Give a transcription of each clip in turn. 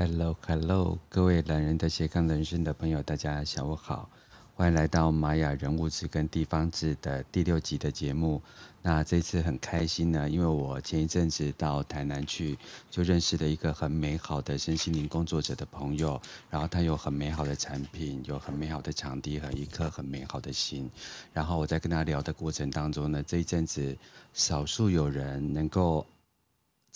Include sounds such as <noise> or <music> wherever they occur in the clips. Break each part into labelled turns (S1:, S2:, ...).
S1: Hello，Hello，各位懒人的斜杠人生的朋友，大家下午好，欢迎来到玛雅人物志跟地方志的第六集的节目。那这次很开心呢，因为我前一阵子到台南去，就认识了一个很美好的身心灵工作者的朋友，然后他有很美好的产品，有很美好的场地和一颗很美好的心。然后我在跟他聊的过程当中呢，这一阵子少数有人能够。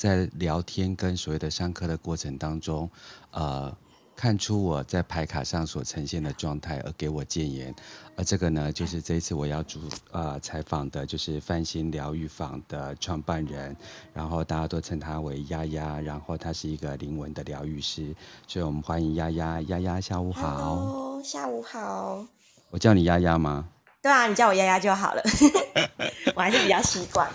S1: 在聊天跟所谓的上课的过程当中，呃，看出我在牌卡上所呈现的状态，而给我建言。而这个呢，就是这一次我要主呃采访的，就是泛心疗愈坊的创办人，然后大家都称他为丫丫，然后他是一个灵魂的疗愈师，所以我们欢迎丫丫。丫丫，下午好。
S2: Hello，下午好。
S1: 我叫你丫丫吗？
S2: 对啊，你叫我丫丫就好了。<laughs> 我还是比较习惯。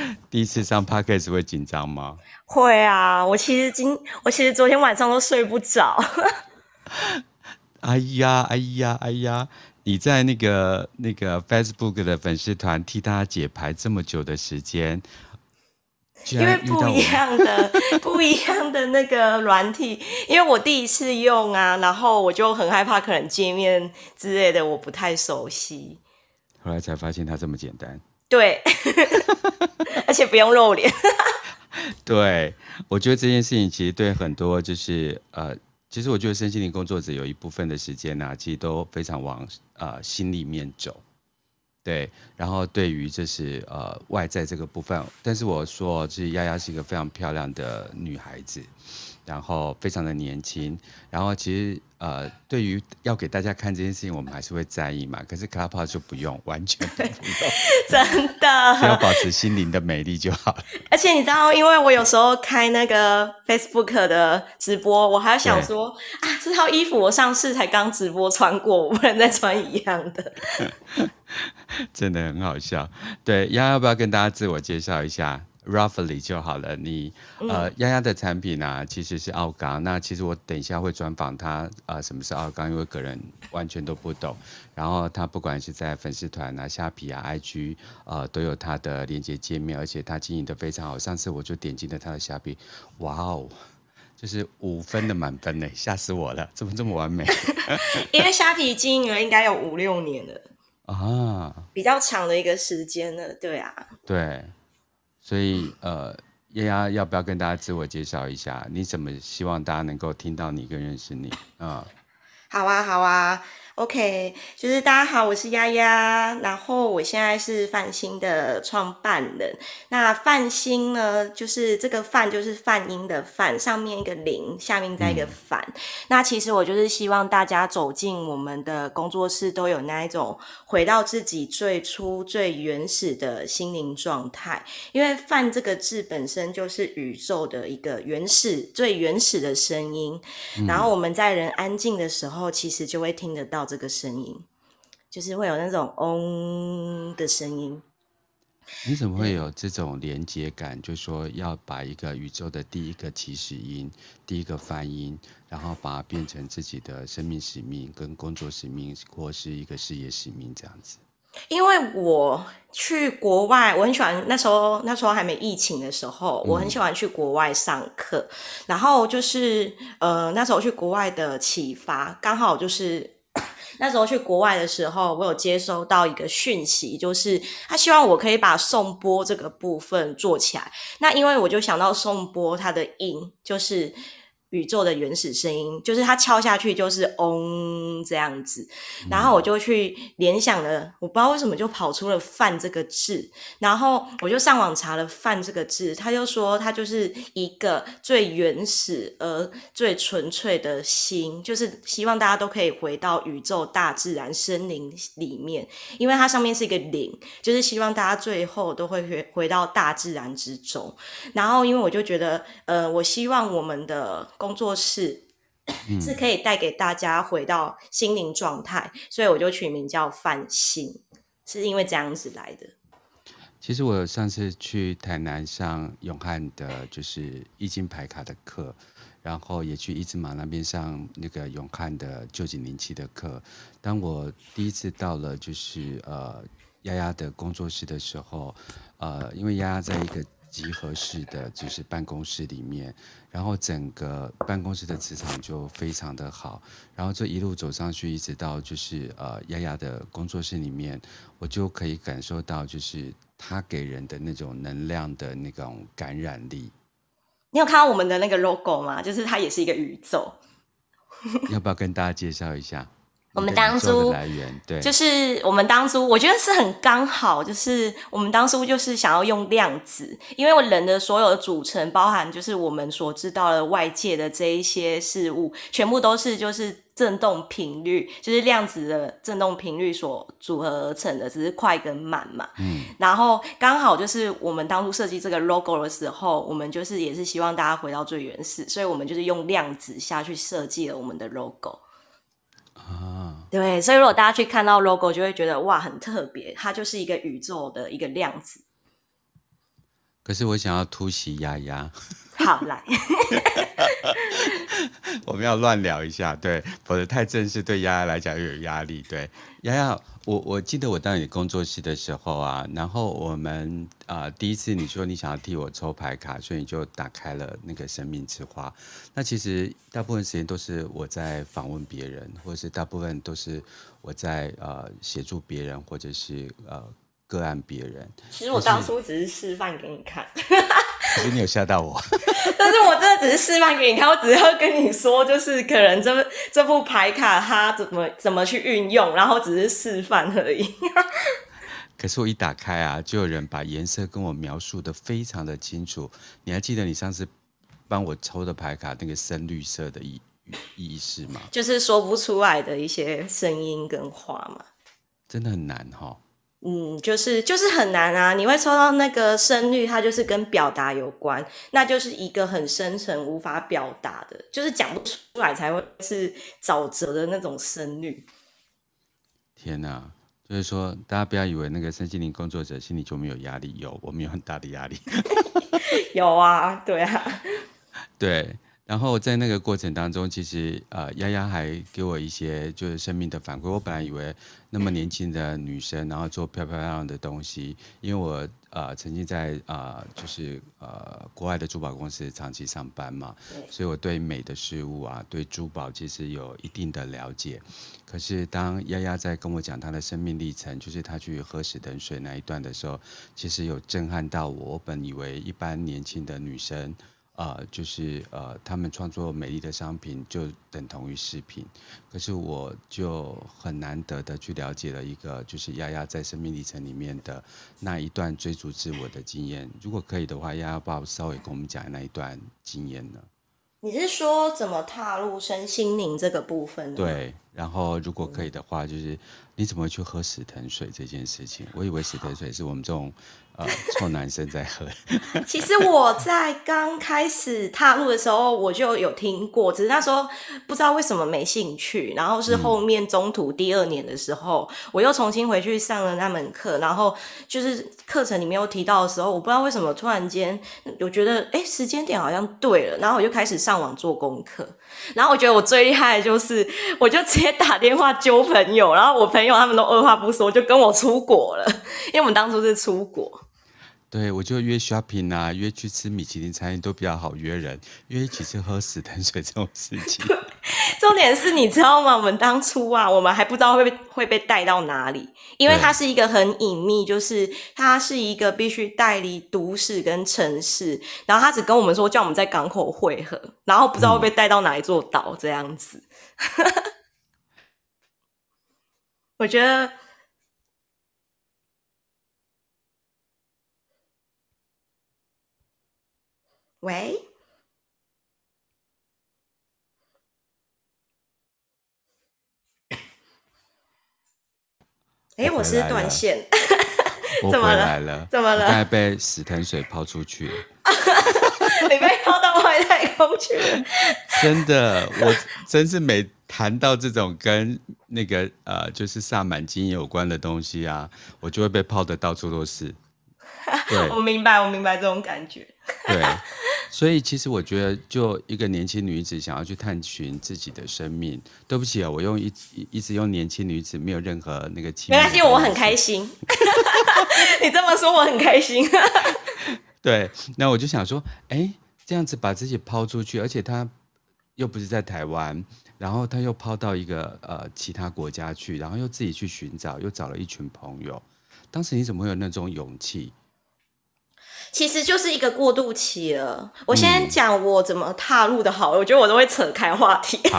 S2: <laughs>
S1: 第一次上 Podcast 会紧张吗？
S2: 会啊，我其实今我其实昨天晚上都睡不着。<laughs>
S1: 哎呀哎呀哎呀！你在那个那个 Facebook 的粉丝团替大家解牌这么久的时间，
S2: 因为不一样的 <laughs> 不一样的那个软体，因为我第一次用啊，然后我就很害怕，可能界面之类的我不太熟悉。
S1: 后来才发现它这么简单。
S2: 对，<laughs> 而且不用露脸。<laughs>
S1: 对，我觉得这件事情其实对很多就是呃，其实我觉得身心灵工作者有一部分的时间呢、其实都非常往呃心里面走。对，然后对于就是呃外在这个部分，但是我说，其实丫丫是一个非常漂亮的女孩子。然后非常的年轻，然后其实呃，对于要给大家看这件事情，我们还是会在意嘛。可是 Clubhouse 就不用，完全不用，<laughs>
S2: 真的，
S1: 只要保持心灵的美丽就好了。
S2: 而且你知道，因为我有时候开那个 Facebook 的直播，我还想说啊，这套衣服我上次才刚直播穿过，我不能再穿一样的。<laughs>
S1: 真的很好笑。对，丫要不要跟大家自我介绍一下？Roughly 就好了。你呃，丫丫的产品呢、啊，其实是奥刚。那其实我等一下会专访他，呃，什么是奥刚？因为个人完全都不懂。然后他不管是在粉丝团啊、虾皮啊、IG，呃，都有他的连接界面，而且他经营的非常好。上次我就点进了他的虾皮，哇哦，就是五分的满分呢，<laughs> 吓死我了！怎么这么完美？<laughs>
S2: 因为虾皮经营了应该有五六年了 <laughs>
S1: 啊，比
S2: 较长的一个时间了，对啊，
S1: 对。所以，呃，丫丫要不要跟大家自我介绍一下？你怎么希望大家能够听到你跟认识你啊？
S2: 好啊，好啊。OK，就是大家好，我是丫丫，然后我现在是范心的创办人。那范心呢，就是这个范就是泛音的泛，上面一个零，下面再一个反。嗯。那其实我就是希望大家走进我们的工作室，都有那一种回到自己最初最原始的心灵状态。因为泛这个字本身就是宇宙的一个原始、最原始的声音。嗯。然后我们在人安静的时候，其实就会听得到。这个声音就是会有那种嗡的声音。
S1: 你怎么会有这种连接感？就是说要把一个宇宙的第一个起始音、第一个泛音，然后把它变成自己的生命使命、跟工作使命，或是一个事业使命这样子。
S2: 因为我去国外，我很喜欢那时候，那时候还没疫情的时候，我很喜欢去国外上课。嗯、然后就是呃，那时候去国外的启发，刚好就是。那时候去国外的时候，我有接收到一个讯息，就是他希望我可以把颂钵这个部分做起来。那因为我就想到颂钵它的音就是。宇宙的原始声音，就是它敲下去就是嗡这样子，然后我就去联想了，我不知道为什么就跑出了“饭”这个字，然后我就上网查了“饭”这个字，他就说它就是一个最原始而最纯粹的心，就是希望大家都可以回到宇宙、大自然、森林里面，因为它上面是一个零，就是希望大家最后都会回回到大自然之中。然后，因为我就觉得，呃，我希望我们的。工作室是可以带给大家回到心灵状态，嗯，所以我就取名叫泛心，是因为这样子来的。
S1: 其实我上次去台南上永汉的，就是易经牌卡的课，然后也去一字马那边上那个永汉的旧景灵气的课。当我第一次到了就是呃丫丫的工作室的时候，呃，因为丫丫在一个。集合式的就是办公室里面，然后整个办公室的磁场就非常的好，然后这一路走上去，一直到就是呃丫丫的工作室里面，我就可以感受到就是他给人的那种能量的那种感染力。
S2: 你有看到我们的那个 logo 吗？就是它也是一个宇宙。
S1: 要不要跟大家介绍一下？
S2: 我们当初
S1: 来源对，
S2: 就是我们当初，我觉得是很刚好，就是我们当初就是想要用量子，因为我人的所有的组成，包含就是我们所知道的外界的这一些事物，全部都是就是振动频率，就是量子的振动频率所组合而成的，只是快跟慢嘛。嗯，然后刚好就是我们当初设计这个 logo 的时候，我们就是也是希望大家回到最原始，所以我们就是用量子下去设计了我们的 logo。啊，对，所以如果大家去看到 logo，就会觉得哇，很特别，它就是一个宇宙的一个量子。
S1: 可是我想要突袭丫丫，
S2: 好来，<laughs>
S1: 我们要乱聊一下，对，否则太正式，对丫丫来讲又有压力，对，丫丫。我我记得我到你工作室的时候啊，然后我们啊、呃、第一次你说你想要替我抽牌卡，所以你就打开了那个生命之花。那其实大部分时间都是我在访问别人，或者是大部分都是我在呃协助别人，或者是呃个案别人。
S2: 其实我当初只是示范给你看。
S1: 可是你有吓到我，<laughs>
S2: 但是我只是示范给你看，我只是要跟你说，就是可能这这副牌卡它怎么怎么去运用，然后只是示范而已。<laughs>
S1: 可是我一打开啊，就有人把颜色跟我描述的非常的清楚。你还记得你上次帮我抽的牌卡那个深绿色的意意思吗？
S2: 就是说不出来的一些声音跟话嘛。
S1: 真的很难哈。
S2: 嗯，就是就是很难啊！你会抽到那个声律，它就是跟表达有关，那就是一个很深层无法表达的，就是讲不出来才会是沼泽的那种声律。
S1: 天哪！就是说，大家不要以为那个身心灵工作者心里就没有压力，有，我们有很大的压力。<laughs>
S2: 有啊，对啊，<laughs>
S1: 对。然后在那个过程当中，其实呃，丫丫还给我一些就是生命的反馈。我本来以为那么年轻的女生，然后做漂漂亮亮的东西，因为我呃曾经在啊、呃、就是呃国外的珠宝公司长期上班嘛，所以我对美的事物啊，对珠宝其实有一定的了解。可是当丫丫在跟我讲她的生命历程，就是她去喝死等水那一段的时候，其实有震撼到我。我本以为一般年轻的女生。呃，就是呃，他们创作美丽的商品就等同于饰品，可是我就很难得的去了解了一个，就是丫丫在生命历程里面的那一段追逐自我的经验。如果可以的话，丫丫爸稍微跟我们讲那一段经验呢？
S2: 你是说怎么踏入身心灵这个部分？
S1: 对，然后如果可以的话，就是你怎么去喝死藤水这件事情？我以为死藤水是我们这种。呃，臭男生在喝。<laughs>
S2: 其实我在刚开始踏入的时候，我就有听过，只是那时候不知道为什么没兴趣。然后是后面中途第二年的时候，我又重新回去上了那门课。然后就是课程里面有提到的时候，我不知道为什么突然间我觉得，哎，时间点好像对了。然后我就开始上网做功课。然后我觉得我最厉害的就是，我就直接打电话揪朋友，然后我朋友他们都二话不说就跟我出国了，因为我们当初是出国。
S1: 对，我就约 shopping 啊，约去吃米其林餐厅都比较好约人，约一起去喝死藤水这种事情。<laughs>
S2: 重点是你知道吗？我们当初啊，我们还不知道会被会被带到哪里，因为它是一个很隐秘，就是它是一个必须带离都市跟城市，然后他只跟我们说叫我们在港口汇合，然后不知道会被带到哪一座岛这样子。嗯、<laughs> 我觉得。喂，哎，我是断线，<laughs> 怎么了？怎么了？
S1: 刚才被死藤水抛出去了，<laughs>
S2: 你被抛到外太空去了。<laughs>
S1: 真的，我真是每谈到这种跟那个呃，就是萨满经有关的东西啊，我就会被泡的到处都是。对，
S2: 我明白，我明白这种感觉。
S1: 对。所以其实我觉得，就一个年轻女子想要去探寻自己的生命，对不起啊，我用一一直用年轻女子，没有任何那个。没
S2: 关系，我很开心。<laughs> 你这么说，我很开心。<laughs>
S1: 对，那我就想说，哎，这样子把自己抛出去，而且他又不是在台湾，然后他又抛到一个呃其他国家去，然后又自己去寻找，又找了一群朋友。当时你怎么会有那种勇气？
S2: 其实就是一个过渡期了。我先讲我怎么踏入的，好了，我觉得我都会扯开话题。
S1: 好，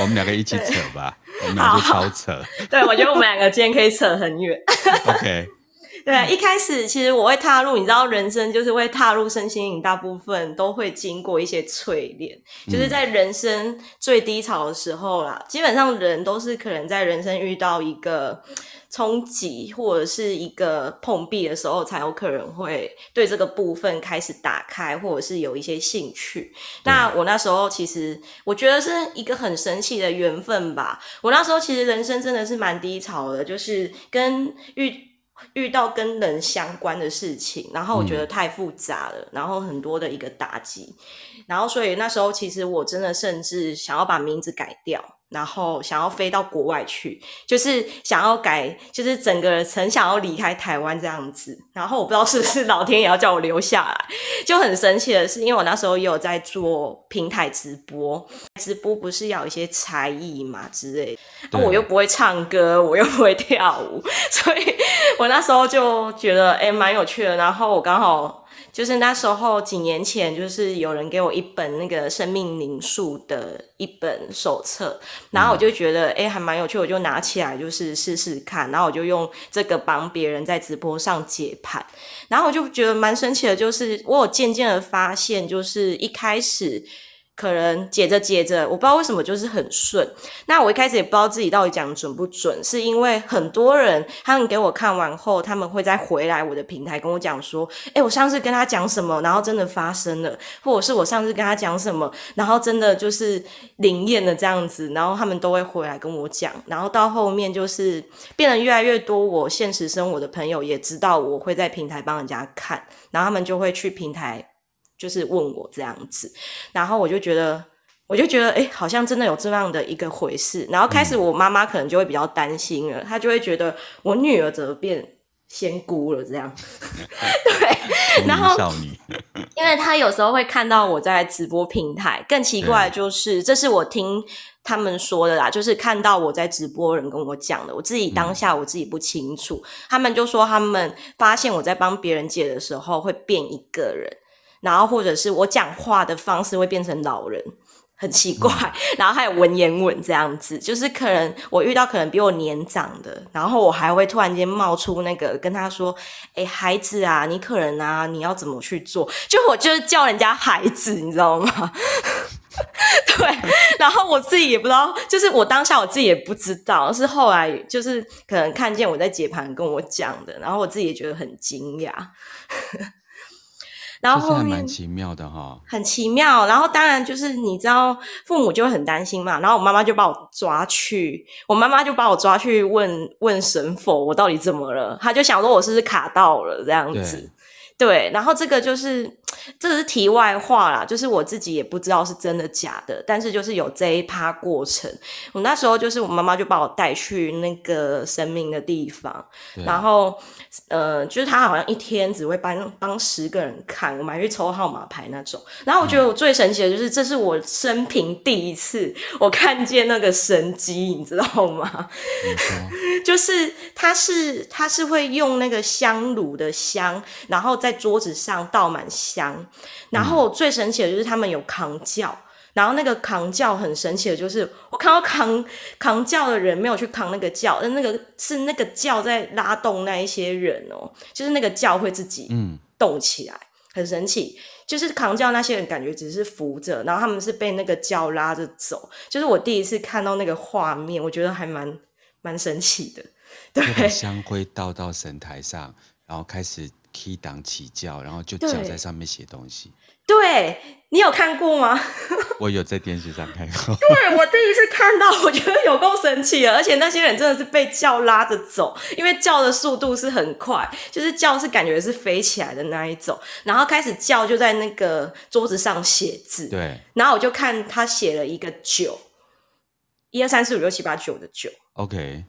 S1: 我们两个一起扯吧，<laughs> 我们两个超扯。
S2: 对，我觉得我们两个今天可以扯很远。
S1: OK。<laughs>
S2: 对，一开始其实我会踏入，你知道，人生就是会踏入身心灵，大部分都会经过一些淬炼，就是在人生最低潮的时候啦。基本上人都是可能在人生遇到一个冲击或者是一个碰壁的时候，才有可能会对这个部分开始打开，或者是有一些兴趣。那我那时候其实我觉得是一个很神奇的缘分吧。我那时候其实人生真的是蛮低潮的，就是跟遇。遇到跟人相关的事情，然后我觉得太复杂了，嗯、然后很多的一个打击，然后所以那时候其实我真的甚至想要把名字改掉。然后想要飞到国外去，就是想要改，就是整个人很想要离开台湾这样子。然后我不知道是不是老天也要叫我留下来，就很神奇的是，因为我那时候也有在做平台直播，直播不是要有一些才艺嘛之类我又不会唱歌，我又不会跳舞，<laughs> 所以我那时候就觉得诶蛮有趣的。然后我刚好。就是那时候几年前，就是有人给我一本那个生命灵数的一本手册，然后我就觉得哎、欸、还蛮有趣，我就拿起来就是试试看，然后我就用这个帮别人在直播上解盘，然后我就觉得蛮神奇的，就是我有渐渐的发现，就是一开始。可能解着解着，我不知道为什么就是很顺。那我一开始也不知道自己到底讲准不准，是因为很多人他们给我看完后，他们会再回来我的平台跟我讲说：“哎，我上次跟他讲什么，然后真的发生了，或者是我上次跟他讲什么，然后真的就是灵验了这样子。”然后他们都会回来跟我讲。然后到后面就是变得越来越多，我现实生活的朋友也知道我会在平台帮人家看，然后他们就会去平台。就是问我这样子，然后我就觉得，我就觉得，哎、欸，好像真的有这样的一个回事。然后开始，我妈妈可能就会比较担心了，她就会觉得我女儿怎么变仙姑了这样。<laughs> 对，<laughs> 然后因为她有时候会看到我在直播平台，更奇怪的就是，这是我听他们说的啦，就是看到我在直播人跟我讲的，我自己当下我自己不清楚。嗯、他们就说他们发现我在帮别人解的时候会变一个人。然后或者是我讲话的方式会变成老人，很奇怪。嗯、<laughs> 然后还有文言文这样子，就是可能我遇到可能比我年长的，然后我还会突然间冒出那个跟他说：“哎，孩子啊，你可能啊，你要怎么去做？” <laughs> 就我就是叫人家孩子，你知道吗？<laughs> 对。然后我自己也不知道，就是我当下我自己也不知道，是后来就是可能看见我在解盘跟我讲的，然后我自己也觉得很惊讶。然后后面
S1: 蛮奇妙的哈，
S2: 很奇妙。然后当然就是你知道，父母就会很担心嘛。然后我妈妈就把我抓去，我妈妈就把我抓去问问神佛，我到底怎么了？她就想说我是不是卡到了这样子。对，然后这个就是这个是题外话啦，就是我自己也不知道是真的假的，但是就是有这一趴过程。我那时候就是我妈妈就把我带去那个神明的地方，然后。呃，就是他好像一天只会帮帮十个人看，我们还去抽号码牌那种。然后我觉得我最神奇的就是，这是我生平第一次我看见那个神机，你知道吗？<laughs> 就是他是他是会用那个香炉的香，然后在桌子上倒满香。然后最神奇的就是他们有扛轿。然后那个扛轿很神奇的，就是我看到扛扛轿的人没有去扛那个轿，那那个是那个轿在拉动那一些人哦，就是那个轿会自己嗯动起来，嗯、很神奇。就是扛轿那些人感觉只是扶着，然后他们是被那个轿拉着走。就是我第一次看到那个画面，我觉得还蛮蛮神奇的。<laughs> 对，
S1: 那个香灰倒到神台上，然后开始 key 档起轿，然后就脚在上面写东西。
S2: 对，你有看过吗？<laughs> <laughs>
S1: 我有在电视上看过。
S2: 对，我第一次看到，我觉得有够神奇的，而且那些人真的是被叫拉着走，因为叫的速度是很快，就是叫是感觉是飞起来的那一种。然后开始叫就在那个桌子上写字，
S1: 对。
S2: 然后我就看他写了一个九，一二三四五六七八九的九。
S1: OK。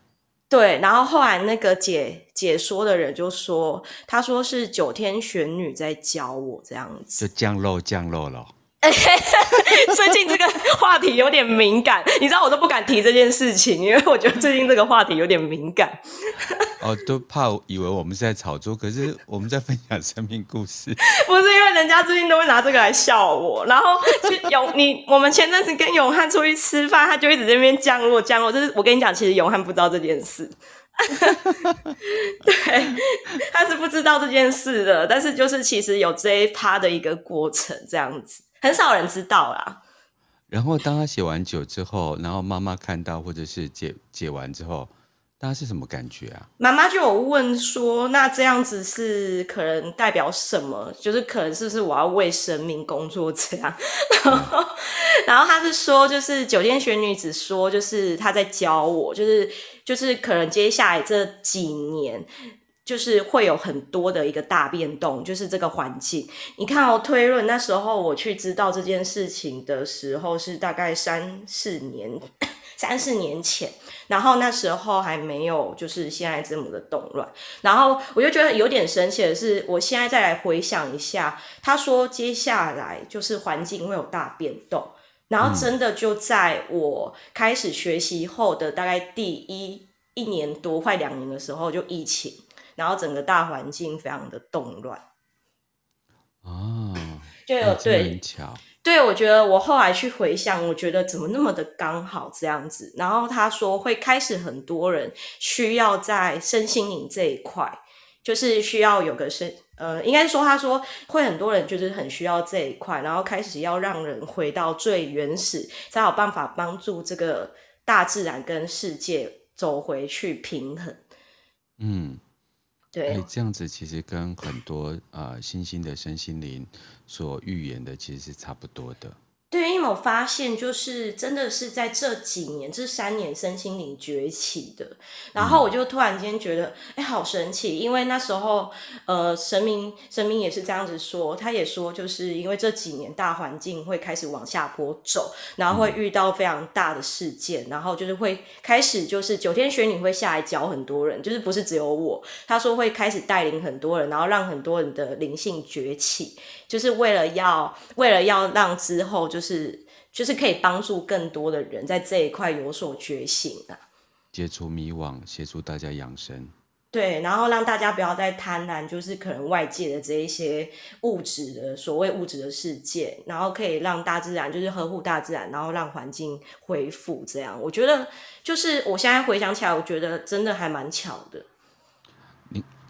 S2: 对，然后后来那个解解说的人就说，他说是九天玄女在教我这样子，
S1: 就降落降落了。<laughs>
S2: 最近这个话题有点敏感，你知道我都不敢提这件事情，<laughs> 因为我觉得最近这个话题有点敏感。<laughs>
S1: 哦，都怕以为我们是在炒作，可是我们在分享生命故事。
S2: 不是因为人家最近都会拿这个来笑我，然后去永你我们前阵子跟永汉出去吃饭，他就一直在那边降落降落。就是我跟你讲，其实永汉不知道这件事，对，他是不知道这件事的。但是就是其实有这一趴的一个过程，这样子。很少人知道啦。
S1: 然后当他写完酒之后，然后妈妈看到或者是解解完之后，大家是什么感觉啊？
S2: 妈妈就有问说：“那这样子是可能代表什么？就是可能是不是我要为神明工作这样？” <laughs> 然后，嗯、然后他是说，就是酒店玄女子说，就是他在教我，就是就是可能接下来这几年。就是会有很多的一个大变动，就是这个环境。你看哦，推论那时候我去知道这件事情的时候是大概三四年，三四年前，然后那时候还没有就是现在这么的动乱。然后我就觉得有点神奇的是，我现在再来回想一下，他说接下来就是环境会有大变动，然后真的就在我开始学习后的大概第一一年多快两年的时候，就疫情。然后整个大环境非常的动乱，
S1: 哦，
S2: 就有对，对，我觉得我后来去回想，我觉得怎么那么的刚好这样子。然后他说会开始很多人需要在身心灵这一块，就是需要有个身，呃，应该说他说会很多人就是很需要这一块，然后开始要让人回到最原始，才有办法帮助这个大自然跟世界走回去平衡。嗯。对，
S1: 这样子其实跟很多呃新兴的身心灵所预言的其实是差不多的。
S2: 对，因为我发现就是真的是在这几年、这三年身心灵崛起的，然后我就突然间觉得，哎、嗯，好神奇！因为那时候，呃，神明神明也是这样子说，他也说，就是因为这几年大环境会开始往下坡走，然后会遇到非常大的事件，嗯、然后就是会开始就是九天玄女会下来教很多人，就是不是只有我，他说会开始带领很多人，然后让很多人的灵性崛起。就是为了要，为了要让之后就是就是可以帮助更多的人在这一块有所觉醒啊，
S1: 解除迷惘，协助大家养生。
S2: 对，然后让大家不要再贪婪，就是可能外界的这一些物质的所谓物质的世界，然后可以让大自然就是呵护大自然，然后让环境恢复。这样，我觉得就是我现在回想起来，我觉得真的还蛮巧的。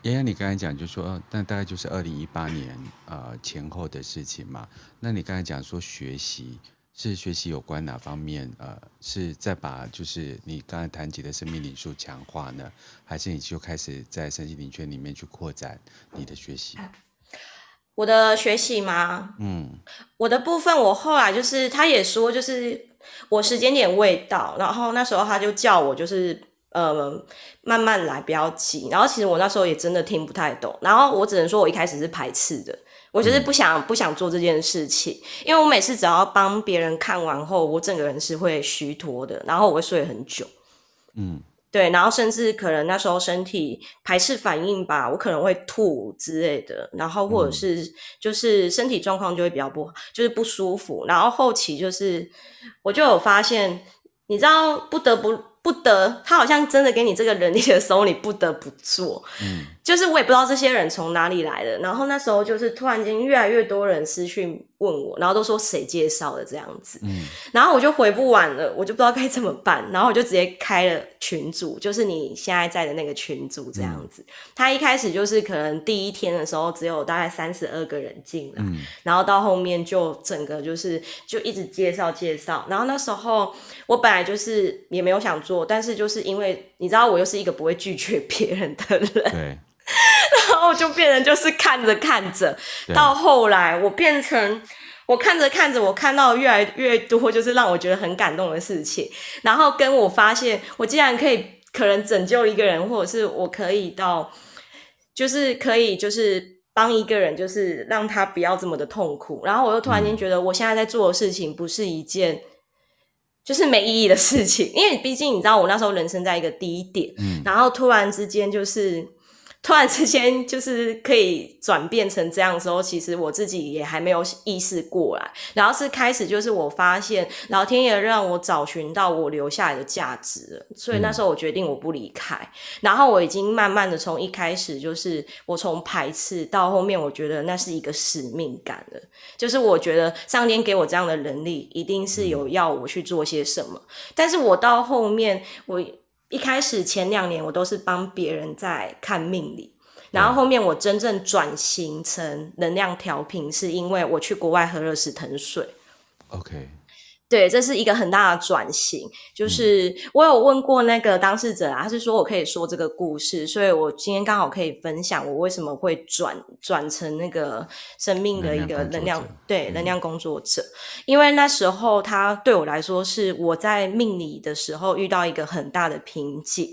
S1: 妍妍，你刚才讲就说，那大概就是二零一八年呃前后的事情嘛。那你刚才讲说学习是学习有关哪方面？呃，是在把就是你刚才谈及的生命灵数强化呢，还是你就开始在身心灵圈里面去扩展你的学习？
S2: 我的学习吗？嗯，我的部分，我后来就是他也说，就是我时间点未到，然后那时候他就叫我就是。呃，慢慢来，不要急。然后其实我那时候也真的听不太懂。然后我只能说，我一开始是排斥的，我就是不想、嗯、不想做这件事情，因为我每次只要帮别人看完后，我整个人是会虚脱的，然后我会睡很久。嗯，对，然后甚至可能那时候身体排斥反应吧，我可能会吐之类的，然后或者是就是身体状况就会比较不好，就是不舒服。然后后期就是我就有发现，你知道，不得不。不得，他好像真的给你这个人力的时候，你不得不做。嗯，就是我也不知道这些人从哪里来的。然后那时候就是突然间越来越多人私讯问我，然后都说谁介绍的这样子。嗯，然后我就回不完了，我就不知道该怎么办。然后我就直接开了群组，就是你现在在的那个群组这样子。嗯，他一开始就是可能第一天的时候只有大概三十二个人进来，嗯，然后到后面就整个就是就一直介绍介绍。然后那时候我本来就是也没有想做。但是就是因为你知道我又是一个不会拒绝别人的人，对，<laughs> 然后就变成就是看着看着，到后来我变成我看着看着，我看到越来越多就是让我觉得很感动的事情，然后跟我发现我竟然可以可能拯救一个人，或者是我可以到就是可以就是帮一个人，就是让他不要这么的痛苦，然后我又突然间觉得我现在在做的事情不是一件。就是没意义的事情，因为毕竟你知道，我那时候人生在一个低点，嗯，然后突然之间就是。突然之间，就是可以转变成这样的时候，其实我自己也还没有意识过来。然后是开始，就是我发现老天爷让我找寻到我留下来的价值，所以那时候我决定我不离开。然后我已经慢慢的从一开始就是我从排斥到后面，我觉得那是一个使命感了。就是我觉得上天给我这样的能力，一定是有要我去做些什么。但是我到后面我。一开始前两年我都是帮别人在看命理，然后后面我真正转型成能量调频，是因为我去国外喝了石藤水。
S1: OK。
S2: 对，这是一个很大的转型。就是我有问过那个当事者啊，他是说我可以说这个故事，所以我今天刚好可以分享我为什么会转转成那个生命的一个能量，能量对能量工作者。因为那时候他对我来说是我在命理的时候遇到一个很大的瓶颈。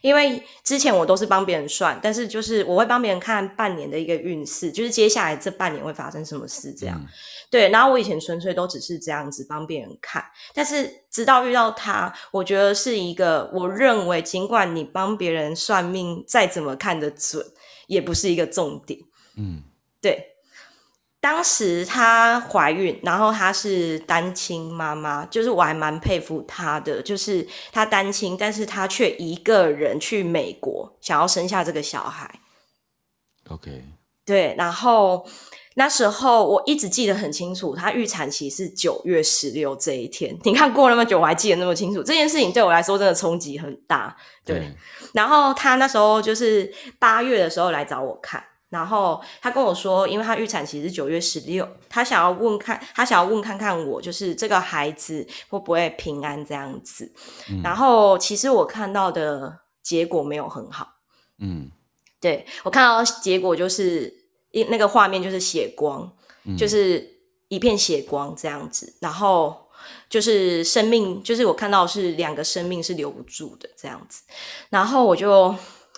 S2: 因为之前我都是帮别人算，但是就是我会帮别人看半年的一个运势，就是接下来这半年会发生什么事这样。嗯、对，然后我以前纯粹都只是这样子帮别人看，但是直到遇到他，我觉得是一个，我认为尽管你帮别人算命再怎么看得准，也不是一个重点。嗯，对。当时她怀孕，然后她是单亲妈妈，就是我还蛮佩服她的，就是她单亲，但是她却一个人去美国，想要生下这个小孩。
S1: OK，
S2: 对，然后那时候我一直记得很清楚，她预产期是九月十六这一天。你看过那么久，我还记得那么清楚，这件事情对我来说真的冲击很大。对，对，然后她那时候就是八月的时候来找我看。然后他跟我说，因为他预产期是九月十六，他想要问看，他想要问看看我，就是这个孩子会不会平安这样子。嗯、然后其实我看到的结果没有很好。嗯，对，我看到结果就是一那个画面就是血光，嗯、就是一片血光这样子。然后就是生命，就是我看到是两个生命是留不住的这样子。然后我就。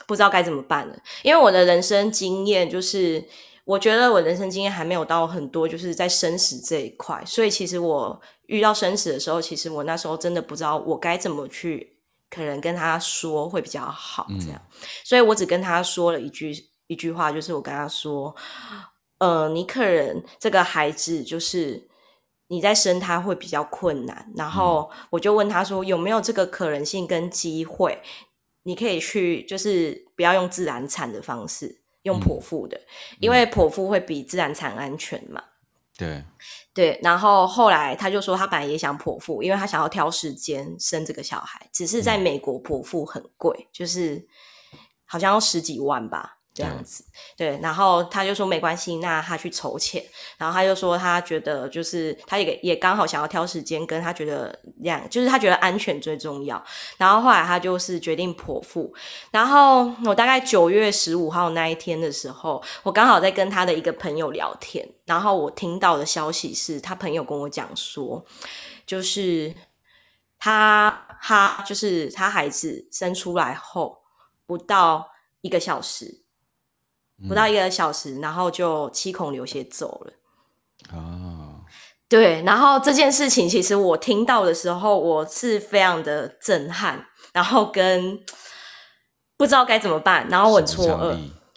S2: 不知道该怎么办了，因为我的人生经验就是，我觉得我人生经验还没有到很多，就是在生死这一块，所以其实我遇到生死的时候，其实我那时候真的不知道我该怎么去，可能跟他说会比较好，这样，嗯、所以我只跟他说了一句一句话，就是我跟他说，呃，尼克人这个孩子就是你在生他会比较困难，然后我就问他说有没有这个可能性跟机会。你可以去，就是不要用自然产的方式，用剖腹的，嗯、因为剖腹会比自然产安全嘛。
S1: 对
S2: 对，然后后来他就说，他本来也想剖腹，因为他想要挑时间生这个小孩，只是在美国剖腹很贵，嗯、就是好像要十几万吧。这样子，对，然后他就说没关系，那他去筹钱，然后他就说他觉得就是他也也刚好想要挑时间，跟他觉得两就是他觉得安全最重要，然后后来他就是决定剖腹，然后我大概九月十五号那一天的时候，我刚好在跟他的一个朋友聊天，然后我听到的消息是他朋友跟我讲说，就是他他就是他孩子生出来后不到一个小时。不到一个小时，然后就七孔流血走了。啊，对，然后这件事情其实我听到的时候，我是非常的震撼，然后跟 <tsk> 不知道该怎么办，然后我很错愕。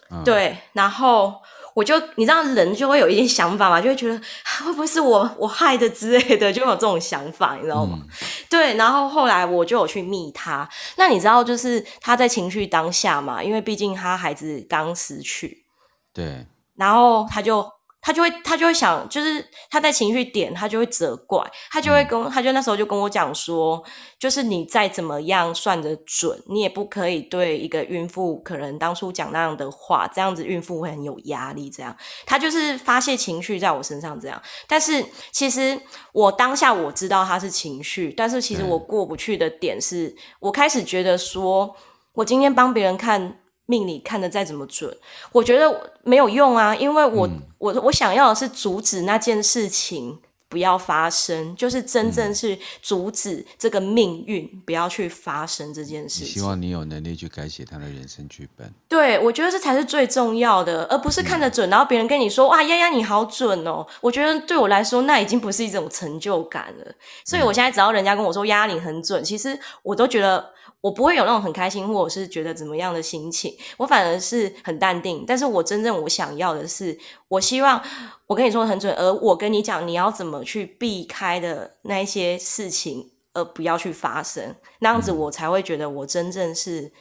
S2: 嗯、对，然后我就你知道，人就会有一些想法嘛，就会觉得会不会是我我害的之类的，<laughs> 就有这种想法，你知道吗？嗯、对，然后后来我就有去密他。那你知道，就是他在情绪当下嘛，因为毕竟他孩子刚失去。
S1: 对，
S2: 然后他就他就会他就会想，就是他在情绪点，他就会责怪，他就会跟、嗯、他就那时候就跟我讲说，就是你再怎么样算得准，你也不可以对一个孕妇可能当初讲那样的话，这样子孕妇会很有压力。这样，他就是发泄情绪在我身上这样。但是其实我当下我知道他是情绪，但是其实我过不去的点是，嗯、我开始觉得说，我今天帮别人看。命理看得再怎么准，我觉得没有用啊，因为我、嗯、我我想要的是阻止那件事情不要发生，就是真正是阻止这个命运不要去发生这件事情。
S1: 希望你有能力去改写他的人生剧本。
S2: 对，我觉得这才是最重要的，而不是看得准，嗯、然后别人跟你说哇，丫丫你好准哦。我觉得对我来说，那已经不是一种成就感了。所以我现在只要人家跟我说丫丫你很准，其实我都觉得。我不会有那种很开心，或者是觉得怎么样的心情，我反而是很淡定。但是我真正我想要的是，我希望我跟你说的很准，而我跟你讲你要怎么去避开的那一些事情，而不要去发生，那样子我才会觉得我真正是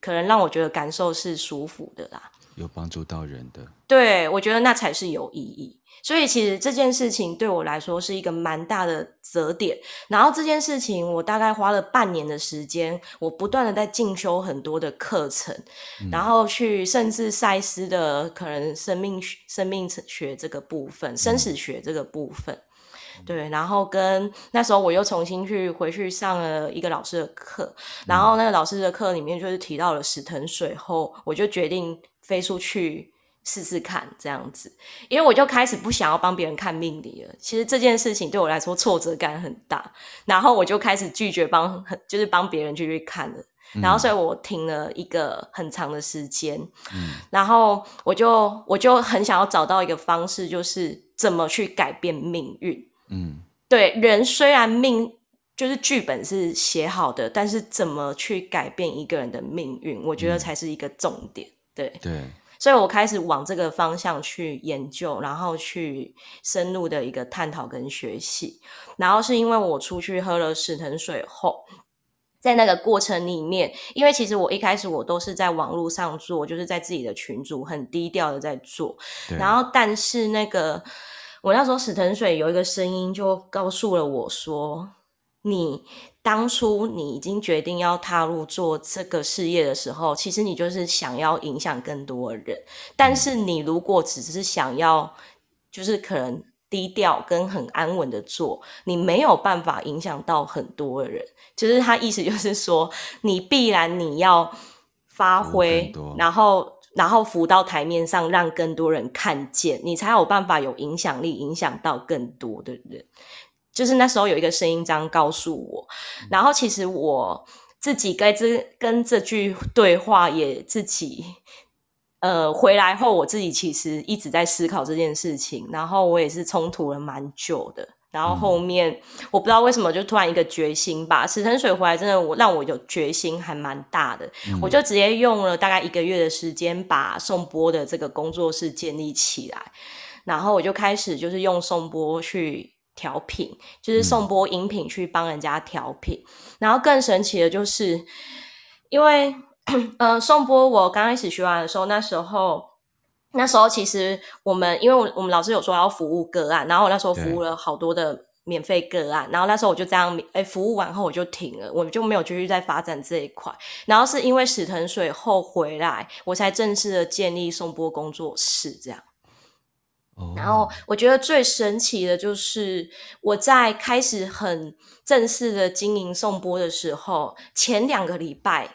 S2: 可能让我觉得感受是舒服的啦，
S1: 有帮助到人的。
S2: 对，我觉得那才是有意义。所以其实这件事情对我来说是一个蛮大的折点，然后这件事情我大概花了半年的时间，我不断的在进修很多的课程，嗯、然后去甚至赛斯的可能生命学、生命学这个部分、生死学这个部分，嗯、对，然后跟那时候我又重新去回去上了一个老师的课，然后那个老师的课里面就是提到了死藤水后，我就决定飞出去。试试看这样子，因为我就开始不想要帮别人看命理了。其实这件事情对我来说挫折感很大，然后我就开始拒绝帮，就是帮别人去去看了。然后所以我停了一个很长的时间。嗯，然后我就我就很想要找到一个方式，就是怎么去改变命运。嗯，对，人虽然命就是剧本是写好的，但是怎么去改变一个人的命运，我觉得才是一个重点。对对。所以我开始往这个方向去研究，然后去深入的一个探讨跟学习。然后是因为我出去喝了死藤水后，在那个过程里面，因为其实我一开始我都是在网络上做，就是在自己的群组很低调的在做。然后，但是那个我那时候死藤水有一个声音就告诉了我说：“你。”当初你已经决定要踏入做这个事业的时候，其实你就是想要影响更多的人。但是你如果只是想要，就是可能低调跟很安稳的做，你没有办法影响到很多的人。就是他意思就是 <laughs> 说，你必然你要发挥，然后然后浮到台面上，让更多人看见，你才有办法有影响力，影响到更多的人。就是那时候有一个声音这样告诉我，然后其实我自己跟这跟这句对话也自己，呃，回来后我自己其实一直在思考这件事情，然后我也是冲突了蛮久的，然后后面我不知道为什么就突然一个决心吧，死藤水回来真的我让我有决心还蛮大的，我就直接用了大概一个月的时间把颂钵的这个工作室建立起来，然后我就开始就是用颂钵去。调频就是送播音频去帮人家调频，嗯、然后更神奇的就是，因为呃送播我刚开始学完的时候，那时候那时候其实我们因为我我们老师有说要服务个案，然后我那时候服务了好多的免费个案，然后那时候我就这样哎服务完后我就停了，我就没有继续再发展这一块，然后是因为史藤水后回来，我才正式的建立颂钵工作室这样。然后我觉得最神奇的就是我在开始很正式的经营送播的时候，前两个礼拜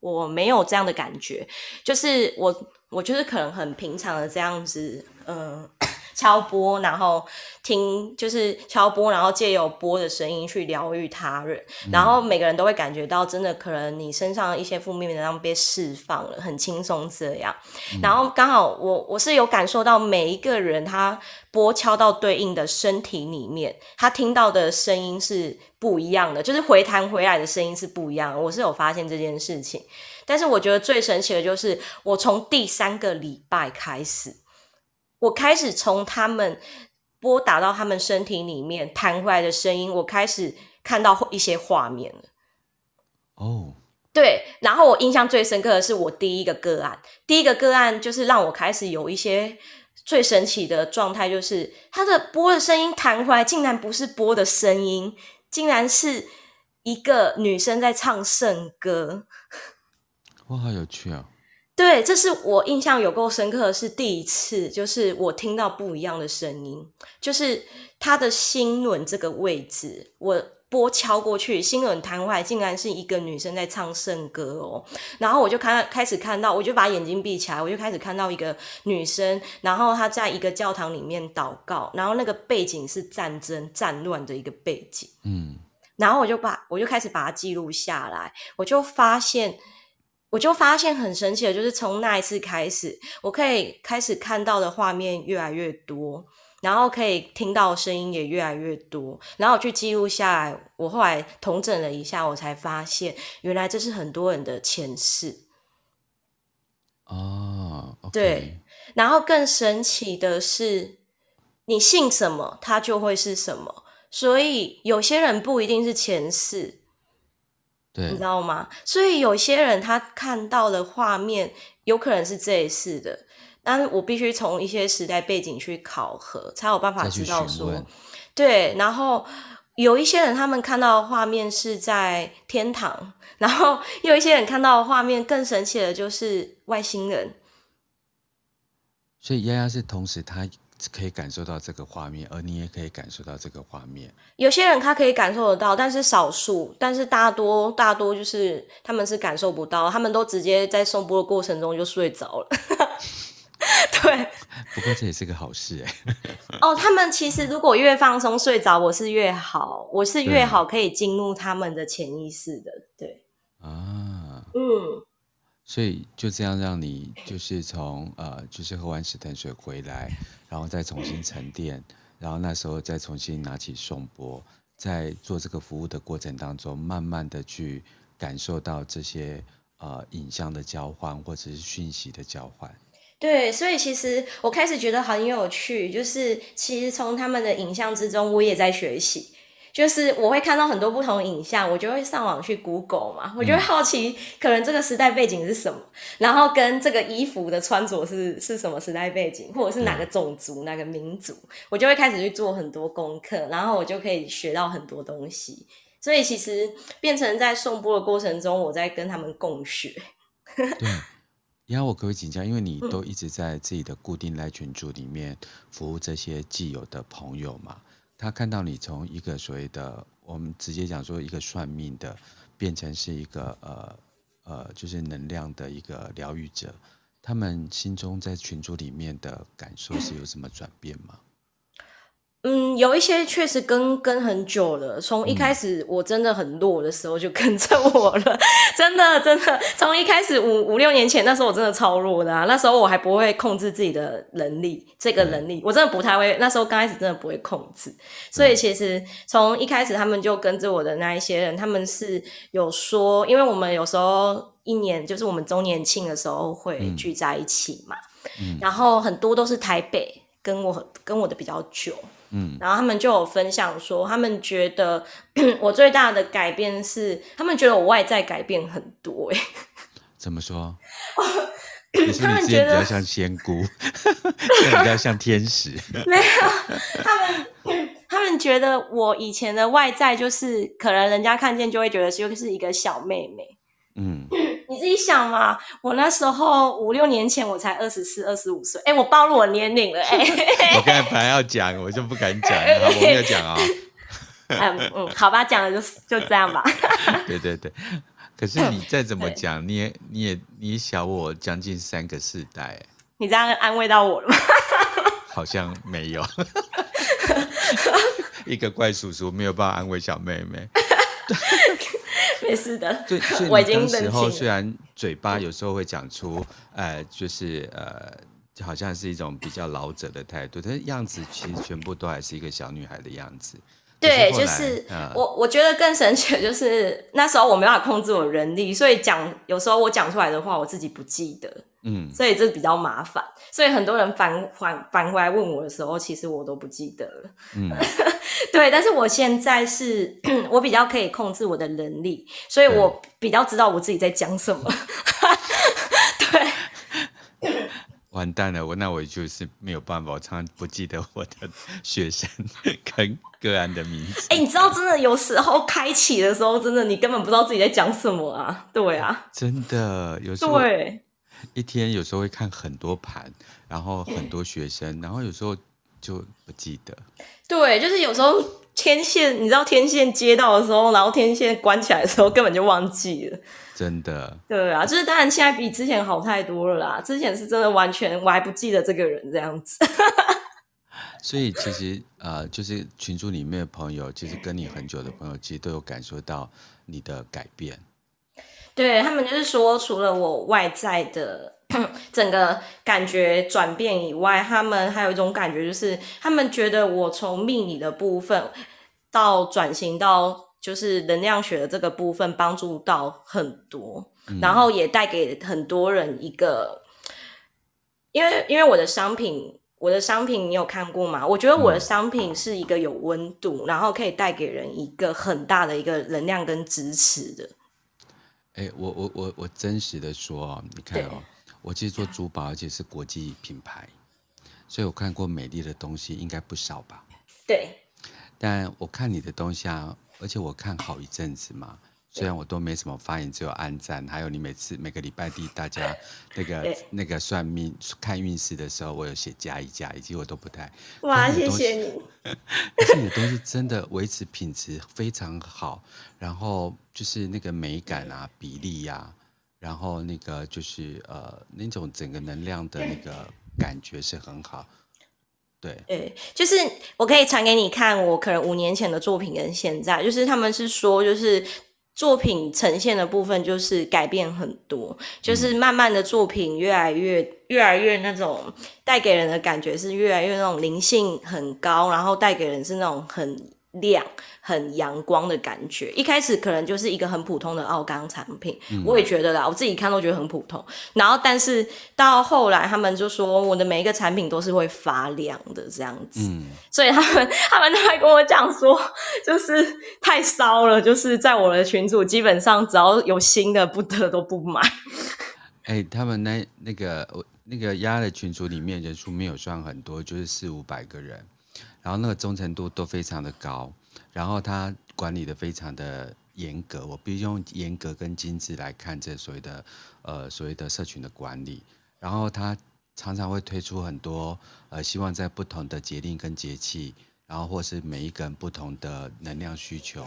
S2: 我没有这样的感觉，就是我我就是可能很平常的这样子，嗯。敲波，然后听，就是敲波，然后借由波的声音去疗愈他人，嗯、然后每个人都会感觉到，真的可能你身上一些负面能量被释放了，很轻松这样。嗯、然后刚好我我是有感受到每一个人他波敲到对应的身体里面，他听到的声音是不一样的，就是回弹回来的声音是不一样的。我是有发现这件事情，但是我觉得最神奇的就是我从第三个礼拜开始。我开始从他们拨打到他们身体里面弹回来的声音，我开始看到一些画面了。哦，oh. 对，然后我印象最深刻的是我第一个个案，第一个个案就是让我开始有一些最神奇的状态，就是他的波的声音弹回来，竟然不是波的声音，竟然是一个女生在唱圣歌。<laughs>
S1: 哇，好有趣啊！
S2: 对，这是我印象有够深刻的是第一次，就是我听到不一样的声音，就是他的心轮这个位置，我拨敲过去，心耳瘫痪，竟然是一个女生在唱圣歌哦。然后我就看开始看到，我就把眼睛闭起来，我就开始看到一个女生，然后她在一个教堂里面祷告，然后那个背景是战争战乱的一个背景。嗯，然后我就把我就开始把它记录下来，我就发现。我就发现很神奇的，就是从那一次开始，我可以开始看到的画面越来越多，然后可以听到的声音也越来越多，然后我去记录下来。我后来统整了一下，我才发现原来这是很多人的前世。
S1: 哦，oh, okay.
S2: 对。然后更神奇的是，你信什么，它就会是什么。所以有些人不一定是前世。
S1: 对
S2: 你知道吗？所以有些人他看到的画面有可能是这一世的，但是我必须从一些时代背景去考核，才有办法知道说，对。然后有一些人他们看到的画面是在天堂，然后有一些人看到的画面更神奇的，就是外星人。
S1: 所以丫丫是同时他。可以感受到这个画面，而你也可以感受到这个画面。
S2: 有些人他可以感受得到，但是少数，但是大多大多就是他们是感受不到，他们都直接在送播的过程中就睡着了。<laughs> 对，
S1: 不过这也是个好事哎。<laughs>
S2: 哦，他们其实如果越放松睡着，我是越好，我是越好可以进入他们的潜意识的。对啊，嗯。
S1: 所以就这样让你就是从呃，就是喝完死藤水回来，然后再重新沉淀，然后那时候再重新拿起颂钵，在做这个服务的过程当中，慢慢的去感受到这些呃影像的交换或者是讯息的交换。
S2: 对，所以其实我开始觉得很有趣，就是其实从他们的影像之中，我也在学习。就是我会看到很多不同影像，我就会上网去 Google 嘛，我就会好奇，可能这个时代背景是什么，然后跟这个衣服的穿着是是什么时代背景，或者是哪个种族、哪个民族，我就会开始去做很多功课，然后我就可以学到很多东西。所以其实变成在送播的过程中，我在跟他们共学。
S1: 对，<laughs> 然后我可不可以请教，因为你都一直在自己的固定赖群组里面服务这些既有的朋友嘛？他看到你从一个所谓的，我们直接讲说一个算命的，变成是一个呃呃，就是能量的一个疗愈者，他们心中在群组里面的感受是有什么转变吗？
S2: 嗯，有一些确实跟跟很久了，从一开始我真的很弱的时候就跟着我了，嗯、<laughs> 真的真的，从一开始五五六年前那时候我真的超弱的啊，那时候我还不会控制自己的能力，这个能力、嗯、我真的不太会，那时候刚开始真的不会控制，所以其实从一开始他们就跟着我的那一些人，他们是有说，因为我们有时候一年就是我们周年庆的时候会聚在一起嘛，嗯、然后很多都是台北跟我跟我的比较久。嗯，然后他们就有分享说，他们觉得 <clears throat> 我最大的改变是，他们觉得我外在改变很多。哎，
S1: 怎么说？<laughs> 他们觉得比较像仙姑，<laughs> 现在比较像天使。<laughs>
S2: 没有，他们 <clears throat> 他们觉得我以前的外在就是，可能人家看见就会觉得就是一个小妹妹。嗯，<laughs> 你自己想嘛，我那时候五六年前我才二十四、二十五岁，哎，我暴露我年龄了，哎，<laughs>
S1: 我刚才本来要讲，我就不敢讲，好，我没有讲啊。<laughs>
S2: 嗯嗯，好吧，讲了就就这样吧。
S1: 对对对，可是你再怎么讲，你也你也你小我将近三个世代，
S2: 你这样安慰到我了吗？
S1: 好像没有，一个怪叔叔没有办法安慰小妹妹。<laughs>
S2: 没事的，<laughs>
S1: 对，所以你当时候虽然嘴巴有时候会讲出，呃，就是呃，好像是一种比较老者的态度，但是样子其实全部都还是一个小女孩的样子。
S2: 对，就是、呃、我我觉得更神奇的就是那时候我没办法控制我人力，所以讲有时候我讲出来的话我自己不记得，嗯，所以这比较麻烦。所以很多人反反反过来问我的时候，其实我都不记得了。嗯，<laughs> 对，但是我现在是 <clears throat> 我比较可以控制我的能力，所以我比较知道我自己在讲什么。<laughs> 对。
S1: 完蛋了，我那我就是没有办法，我常常不记得我的学生跟个案的名字。
S2: 哎、欸，你知道，真的有时候开启的时候，真的你根本不知道自己在讲什么啊。对啊，
S1: 真的有时候对一天有时候会看很多盘，然后很多学生，然后有时候就不记得。
S2: 对，就是有时候天线，你知道天线接到的时候，然后天线关起来的时候，根本就忘记了。
S1: 真的。
S2: 对啊，就是当然现在比之前好太多了啦。之前是真的完全我还不记得这个人这样子。<laughs>
S1: 所以其实呃，就是群组里面的朋友，其实跟你很久的朋友，其实都有感受到你的改变。
S2: 对，他们就是说，除了我外在的 <clears throat> 整个感觉转变以外，他们还有一种感觉，就是他们觉得我从命理的部分到转型到就是能量学的这个部分，帮助到很多，嗯、然后也带给很多人一个，因为因为我的商品，我的商品你有看过吗？我觉得我的商品是一个有温度，嗯、然后可以带给人一个很大的一个能量跟支持的。
S1: 哎，我我我我真实的说，你看哦，我其实做珠宝，而且是国际品牌，所以我看过美丽的东西应该不少吧？
S2: 对。
S1: 但我看你的东西啊，而且我看好一阵子嘛。虽然我都没什么发言，只有按赞。还有你每次每个礼拜第大家 <laughs> 那个那个算命看运势的时候，我有写加一加，以及我都不太。
S2: 哇，谢谢你。<laughs>
S1: 而且你的东西真的维持品质非常好，然后就是那个美感啊、比例呀、啊，然后那个就是呃那种整个能量的那个感觉是很好。对，
S2: 对，就是我可以传给你看，我可能五年前的作品跟现在，就是他们是说就是。作品呈现的部分就是改变很多，就是慢慢的作品越来越越来越那种带给人的感觉是越来越那种灵性很高，然后带给人是那种很亮、很阳光的感觉。一开始可能就是一个很普通的奥钢产品，嗯、我也觉得啦，我自己看都觉得很普通。然后，但是到后来，他们就说我的每一个产品都是会发亮的这样子。嗯、所以他们他们都还跟我讲说，就是太烧了，就是在我的群组，基本上只要有新的，不得都不买。
S1: 哎、欸，他们那那个我那个压的群组里面人数没有算很多，就是四五百个人。然后那个忠诚度都非常的高，然后他管理的非常的严格，我必须用严格跟精致来看这所谓的呃所谓的社群的管理。然后他常常会推出很多呃希望在不同的节令跟节气，然后或是每一个人不同的能量需求，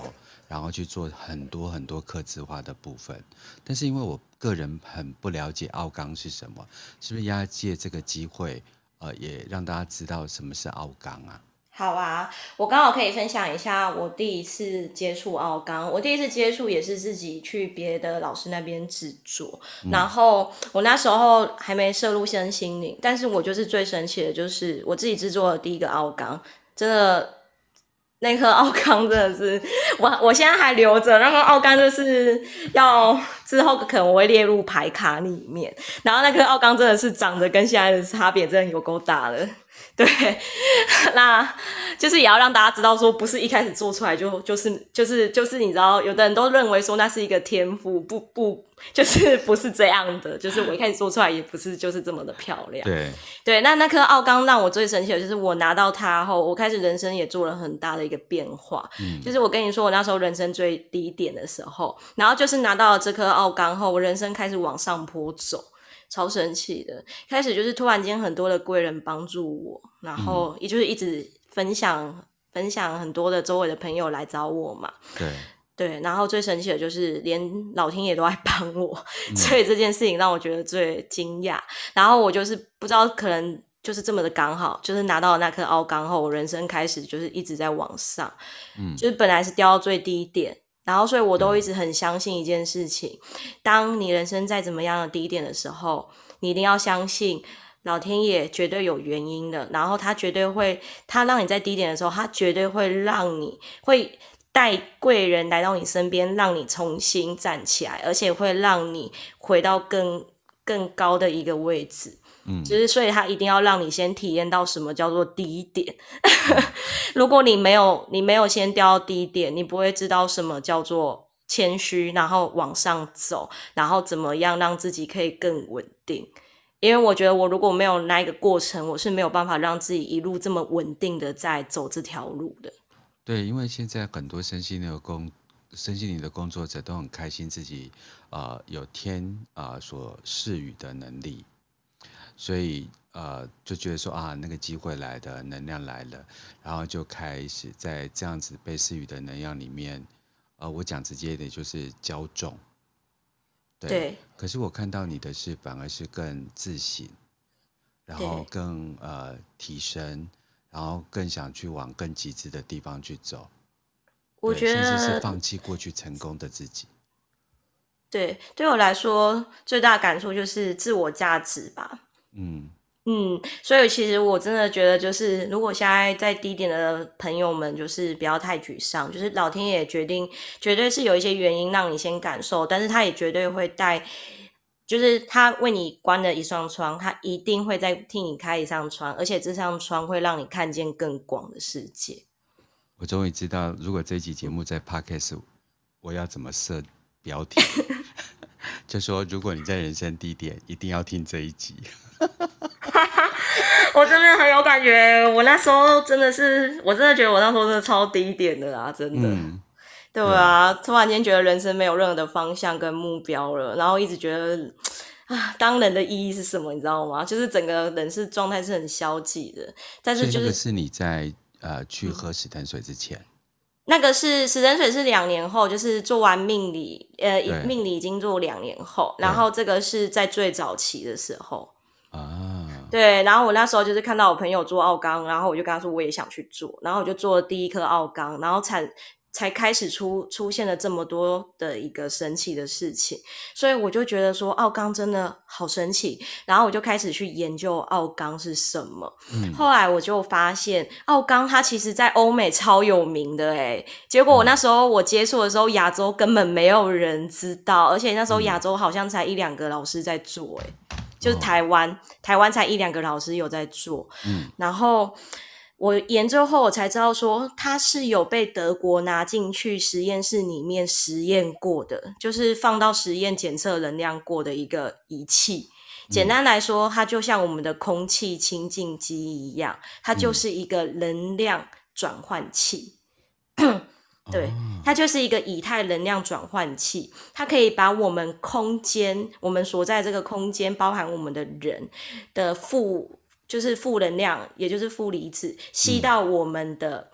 S1: 然后去做很多很多客制化的部分。但是因为我个人很不了解奥钢是什么，是不是要借这个机会呃也让大家知道什么是奥钢啊？
S2: 好啊，我刚好可以分享一下我第一次接触奥钢。我第一次接触也是自己去别的老师那边制作，嗯、然后我那时候还没涉入身心灵，但是我就是最神奇的，就是我自己制作的第一个奥钢，真的那颗奥钢真的是我我现在还留着，那个奥钢就是要之后可能我会列入牌卡里面，然后那颗奥钢真的是长得跟现在的差别真的有够大的。对，那就是也要让大家知道，说不是一开始做出来就就是就是就是你知道，有的人都认为说那是一个天赋，不不，就是 <laughs> 不是这样的，就是我一开始做出来也不是就是这么的漂亮。
S1: 对
S2: 对，那那颗奥钢让我最神奇的就是我拿到它后，我开始人生也做了很大的一个变化。嗯，就是我跟你说，我那时候人生最低点的时候，然后就是拿到了这颗奥钢后，我人生开始往上坡走。超神奇的，开始就是突然间很多的贵人帮助我，然后也就是一直分享、嗯、分享很多的周围的朋友来找我嘛。
S1: 对
S2: 对，然后最神奇的就是连老天爷都在帮我，嗯、所以这件事情让我觉得最惊讶。然后我就是不知道，可能就是这么的刚好，就是拿到了那颗奥钢后，我人生开始就是一直在往上，嗯，就是本来是掉到最低点。然后，所以我都一直很相信一件事情：当你人生再怎么样的低点的时候，你一定要相信老天爷绝对有原因的。然后他绝对会，他让你在低点的时候，他绝对会让你会带贵人来到你身边，让你重新站起来，而且会让你回到更更高的一个位置。嗯，就是所以他一定要让你先体验到什么叫做低点。<laughs> 如果你没有，你没有先掉到低点，你不会知道什么叫做谦虚，然后往上走，然后怎么样让自己可以更稳定。因为我觉得我如果没有那一个过程，我是没有办法让自己一路这么稳定的在走这条路的。
S1: 对，因为现在很多身心灵的工，身心灵的工作者都很开心自己，呃，有天啊、呃、所赐予的能力。所以呃就觉得说啊，那个机会来的能量来了，然后就开始在这样子被赐予的能量里面，呃，我讲直接一点就是骄纵。对，
S2: 对，
S1: 可是我看到你的是反而是更自省，然后更呃提升，然后更想去往更极致的地方去走。
S2: 我觉得
S1: 甚至是放弃过去成功的自己。
S2: 对，对我来说最大的感触就是自我价值吧。
S1: 嗯。
S2: 嗯，所以其实我真的觉得，就是如果现在在低点的朋友们，就是不要太沮丧，就是老天爷决定，绝对是有一些原因让你先感受，但是他也绝对会带，就是他为你关了一扇窗，他一定会再替你开一扇窗，而且这扇窗会让你看见更广的世界。
S1: 我终于知道，如果这一集节目在 Podcast，我要怎么设标题？<laughs> 就说如果你在人生低点，一定要听这一集。<laughs>
S2: 我真的很有感觉，我那时候真的是，我真的觉得我那时候真的超低点的啊，真的，嗯、对啊，突然间觉得人生没有任何的方向跟目标了，然后一直觉得啊，当人的意义是什么，你知道吗？就是整个人是状态是很消极的，但是就是
S1: 是你在呃去喝死藤水之前，嗯、
S2: 那个是石神水是两年后，就是做完命理，呃，命理已经做两年后，然后这个是在最早期的时候。
S1: 啊，
S2: 对，然后我那时候就是看到我朋友做奥钢，然后我就跟他说我也想去做，然后我就做了第一颗奥钢，然后才才开始出出现了这么多的一个神奇的事情，所以我就觉得说奥钢真的好神奇，然后我就开始去研究奥钢是什么。嗯，后来我就发现奥钢它其实在欧美超有名的诶，结果我那时候我接触的时候，亚洲根本没有人知道，而且那时候亚洲好像才一两个老师在做诶。就是台湾，哦、台湾才一两个老师有在做，嗯，然后我研究后我才知道说，它是有被德国拿进去实验室里面实验过的，就是放到实验检测能量过的一个仪器。简单来说，它就像我们的空气清净机一样，它就是一个能量转换器。嗯 <clears throat> 对，它就是一个以太能量转换器，它可以把我们空间，我们所在这个空间，包含我们的人的负，就是负能量，也就是负离子，吸到我们的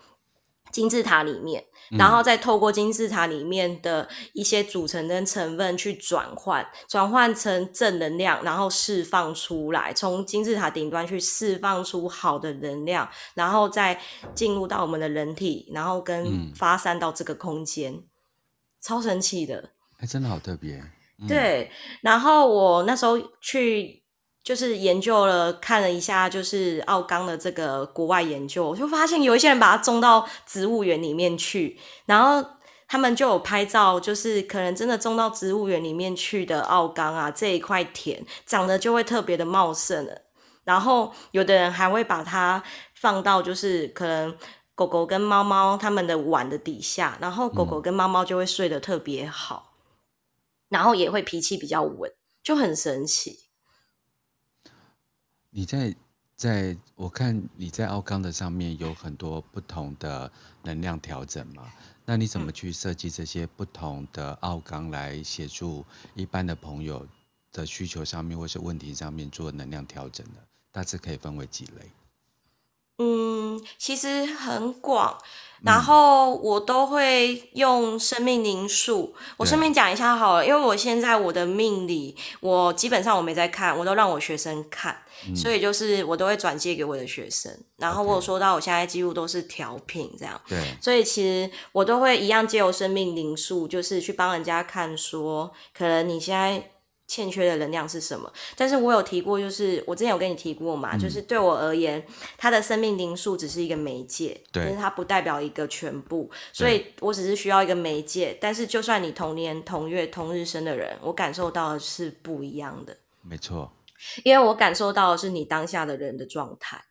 S2: 金字塔里面。然后再透过金字塔里面的一些组成跟成分去转换，转换成正能量，然后释放出来，从金字塔顶端去释放出好的能量，然后再进入到我们的人体，然后跟发散到这个空间，嗯、超神奇的。
S1: 哎，真的好特别。
S2: 嗯、对，然后我那时候去。就是研究了，看了一下，就是奥钢的这个国外研究，我就发现有一些人把它种到植物园里面去，然后他们就有拍照，就是可能真的种到植物园里面去的奥钢啊，这一块田长得就会特别的茂盛了。然后有的人还会把它放到，就是可能狗狗跟猫猫他们的碗的底下，然后狗狗跟猫猫就会睡得特别好，嗯、然后也会脾气比较稳，就很神奇。
S1: 你在在我看你在奥康的上面有很多不同的能量调整嘛？那你怎么去设计这些不同的奥康来协助一般的朋友的需求上面或是问题上面做能量调整呢？大致可以分为几类？
S2: 嗯，其实很广，然后我都会用生命灵数。我顺便讲一下好了，因为我现在我的命理，我基本上我没在看，我都让我学生看，嗯、所以就是我都会转借给我的学生。然后我有说到，我现在几乎都是调频这样，
S1: 对，
S2: 所以其实我都会一样借由生命灵数，就是去帮人家看说，可能你现在。欠缺的能量是什么？但是我有提过，就是我之前有跟你提过嘛，嗯、就是对我而言，他的生命灵数只是一个媒介，
S1: 对，
S2: 但是它不代表一个全部，所以我只是需要一个媒介。但是就算你同年同月同日生的人，我感受到的是不一样的。
S1: 没错，
S2: 因为我感受到的是你当下的人的状态。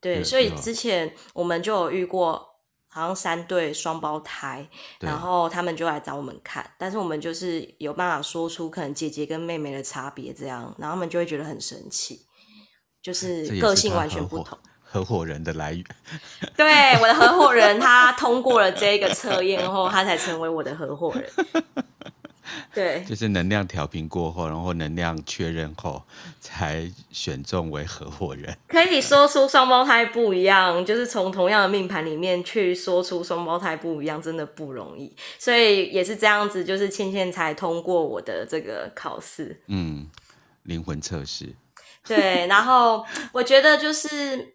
S2: 对，所以之前我们就有遇过。好像三对双胞胎，然后他们就来找我们看，但是我们就是有办法说出可能姐姐跟妹妹的差别，这样，然后他们就会觉得很神奇，就是个性完全不同。<laughs>
S1: 合伙人的来源，<laughs>
S2: 对，我的合伙人，他通过了这个测验后，<laughs> 他才成为我的合伙人。<laughs> 对，
S1: 就是能量调频过后，然后能量确认后，才选中为合伙人。
S2: 可以说出双胞胎不一样，就是从同样的命盘里面去说出双胞胎不一样，真的不容易。所以也是这样子，就是倩倩才通过我的这个考试。
S1: 嗯，灵魂测试。
S2: 对，然后我觉得就是。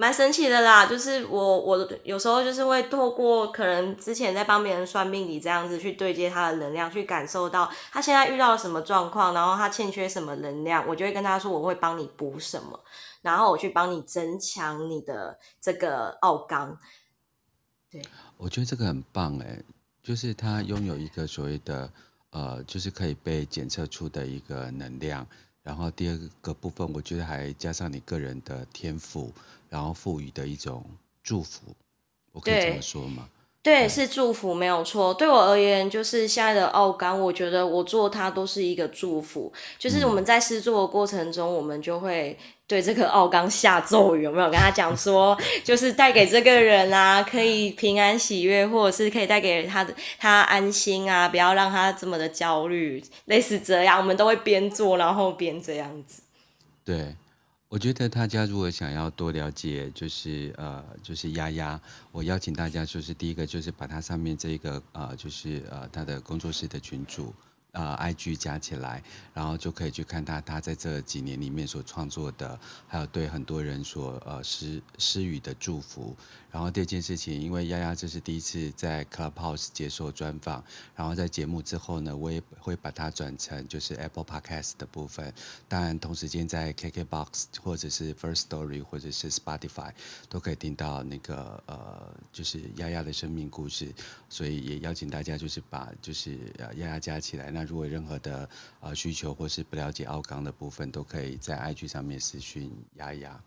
S2: 蛮神奇的啦，就是我我有时候就是会透过可能之前在帮别人算命里这样子去对接他的能量，去感受到他现在遇到了什么状况，然后他欠缺什么能量，我就会跟他说我会帮你补什么，然后我去帮你增强你的这个奥刚。对，
S1: 我觉得这个很棒哎，就是他拥有一个所谓的呃，就是可以被检测出的一个能量。然后第二个部分，我觉得还加上你个人的天赋，然后赋予的一种祝福，我可以这么说吗？
S2: 对，对，是祝福，没有错。对我而言，就是现在的奥刚，我觉得我做它都是一个祝福。就是我们在试做的过程中，嗯、我们就会。对这个奥刚下咒语，有没有跟他讲说，就是带给这个人啊，可以平安喜悦，或者是可以带给他的他安心啊，不要让他这么的焦虑，类似这样，我们都会边做然后边这样子。
S1: 对，我觉得大家如果想要多了解，就是呃，就是丫丫，我邀请大家，就是第一个就是把它上面这个呃，就是呃，他的工作室的群主。呃，IG 加起来，然后就可以去看他他在这几年里面所创作的，还有对很多人所呃施施予的祝福。然后第二件事情，因为丫丫这是第一次在 Clubhouse 接受专访，然后在节目之后呢，我也会把它转成就是 Apple Podcast 的部分。当然，同时间在 KKBox 或者是 First Story 或者是 Spotify 都可以听到那个呃，就是丫丫的生命故事。所以也邀请大家就是把就是呃丫丫加起来。那如果任何的呃需求或是不了解奥刚的部分，都可以在 IG 上面私讯丫丫。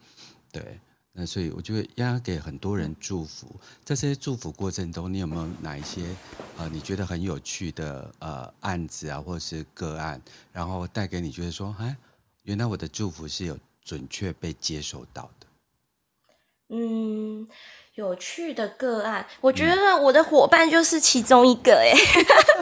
S1: 对。那所以我觉得要给很多人祝福，在这些祝福过程中，你有没有哪一些呃你觉得很有趣的呃案子啊，或是个案，然后带给你觉得说，哎，原来我的祝福是有准确被接受到的。
S2: 嗯，有趣的个案，我觉得我的伙伴就是其中一个 <laughs> 哎，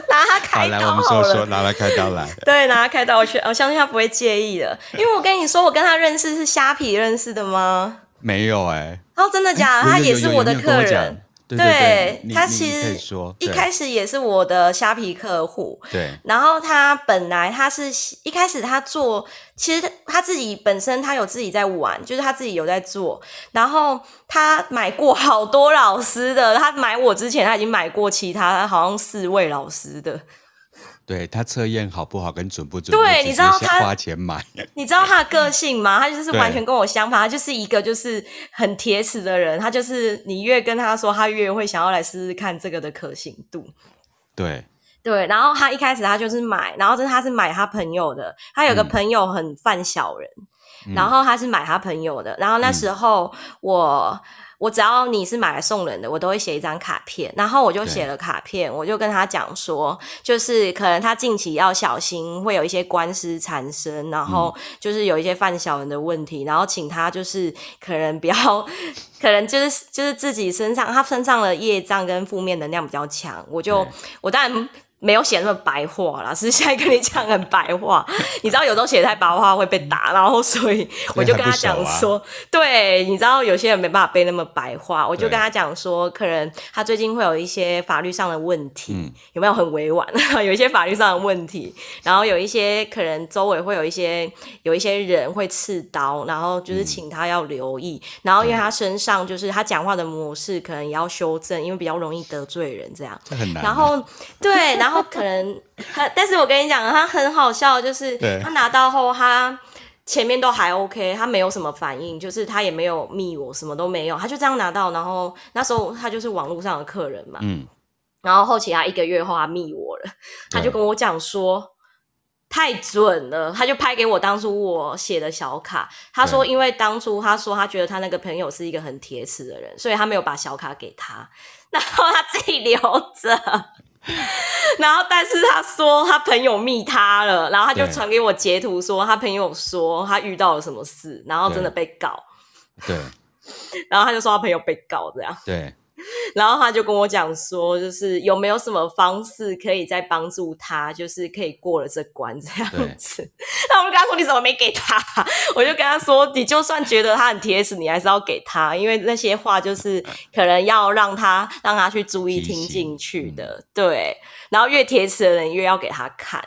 S2: 拿他开刀好了。
S1: 好来，我们说说，拿来开刀来。
S2: 对，拿他开刀，我去，我相信他不会介意的，因为我跟你说，我跟他认识是虾皮认识的吗？
S1: 没有哎、欸，
S2: 哦，真的假的？欸、他也是我的客人，
S1: 对，对，
S2: 对，他其实一开始也是我的虾皮客户，
S1: 对。
S2: 然后他本来他是一开始他做，其实他自己本身他有自己在玩，就是他自己有在做。然后他买过好多老师的，他买我之前他已经买过其他好像四位老师的。
S1: 对他测验好不好跟准不准？
S2: 对，你知道他
S1: 花钱买，<laughs>
S2: 你知道他的个性吗？他就是完全跟我相反，他就是一个就是很铁齿的人。他就是你越跟他说，他越会想要来试试看这个的可行度。
S1: 对
S2: 对，然后他一开始他就是买，然后这他是买他朋友的，他有个朋友很犯小人，嗯、然后他是买他朋友的，然后那时候我。我只要你是买来送人的，我都会写一张卡片，然后我就写了卡片，我就跟他讲说，就是可能他近期要小心，会有一些官司缠身，然后就是有一些犯小人的问题，然后请他就是可能不要，<laughs> 可能就是就是自己身上他身上的业障跟负面能量比较强，我就我当然。没有写那么白话啦，是现在跟你讲很白话。你知道有时候写太白话会被打，然后所以我就跟他讲说，啊、<laughs> 对，你知道有些人没办法背那么白话，我就跟他讲说，可能他最近会有一些法律上的问题，嗯、有没有很委婉？有一些法律上的问题，然后有一些可能周围会有一些有一些人会刺刀，然后就是请他要留意，嗯、然后因为他身上就是他讲话的模式可能也要修正，因为比较容易得罪人这样。
S1: 这很难。
S2: 然后对，然后。<laughs> 然后可能他，<laughs> 但是我跟你讲，他很好笑，就是他拿到后，他前面都还 OK，他没有什么反应，就是他也没有密我，什么都没有，他就这样拿到。然后那时候他就是网络上的客人嘛，嗯，然后后期他一个月后他密我了，他就跟我讲说太准了，他就拍给我当初我写的小卡，他说因为当初他说他觉得他那个朋友是一个很铁齿的人，所以他没有把小卡给他，然后他自己留着。<laughs> 然后，但是他说他朋友密他了，然后他就传给我截图，说他朋友说他遇到了什么事，然后真的被告。
S1: 对。<laughs>
S2: 然后他就说他朋友被告这样。
S1: 对。<laughs>
S2: 然后他就跟我讲说，就是有没有什么方式可以再帮助他，就是可以过了这关这样子。那我就跟他说，你怎么没给他？<laughs> 我就跟他说，你就算觉得他很贴实，你还是要给他，因为那些话就是可能要让他让他去注意听进去的。嗯、对，然后越贴实的人越要给他看，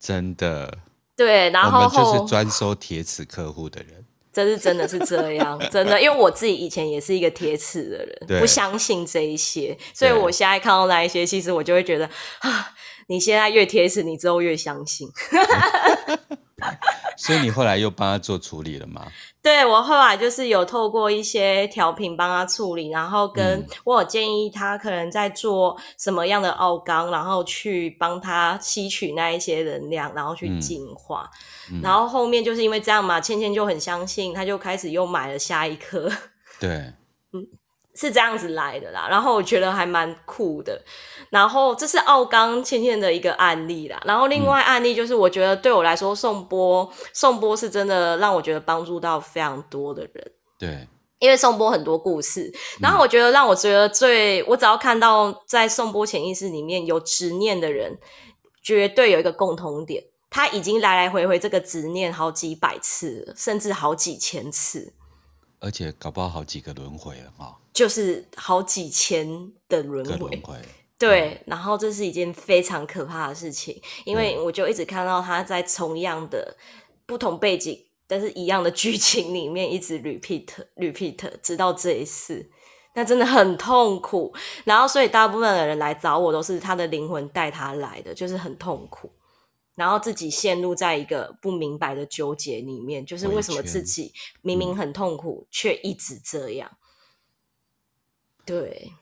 S1: 真的。
S2: 对，然后
S1: 我们就是专收铁齿客户的人。
S2: 这是真的是这样，<laughs> 真的，因为我自己以前也是一个铁齿的人，不相信这一些，所以我现在看到那一些，其实我就会觉得啊，你现在越贴词，你之后越相信。<laughs> <laughs>
S1: 所以你后来又帮他做处理了吗？<laughs>
S2: 对，我后来就是有透过一些调频帮他处理，然后跟我有建议他可能在做什么样的奥刚，然后去帮他吸取那一些能量，然后去净化。嗯、然后后面就是因为这样嘛，倩倩就很相信，他就开始又买了下一颗。<laughs>
S1: 对，
S2: 嗯。是这样子来的啦，然后我觉得还蛮酷的，然后这是奥刚倩倩的一个案例啦，然后另外案例就是我觉得对我来说宋波宋波是真的让我觉得帮助到非常多的人，
S1: 对，
S2: 因为宋波很多故事，然后我觉得让我觉得最我只要看到在宋波潜意识里面有执念的人，绝对有一个共同点，他已经来来回回这个执念好几百次了，甚至好几千次。
S1: 而且搞不好好几个轮回了哈，
S2: 就是好几千的轮回，对，然后这是一件非常可怕的事情，因为我就一直看到他在同样的不同背景，但是一样的剧情里面一直 repeat repeat，直到这一次，那真的很痛苦。然后所以大部分的人来找我都是他的灵魂带他来的，就是很痛苦。然后自己陷入在一个不明白的纠结里面，就是为什么自己明明很痛苦，却一直这样。对，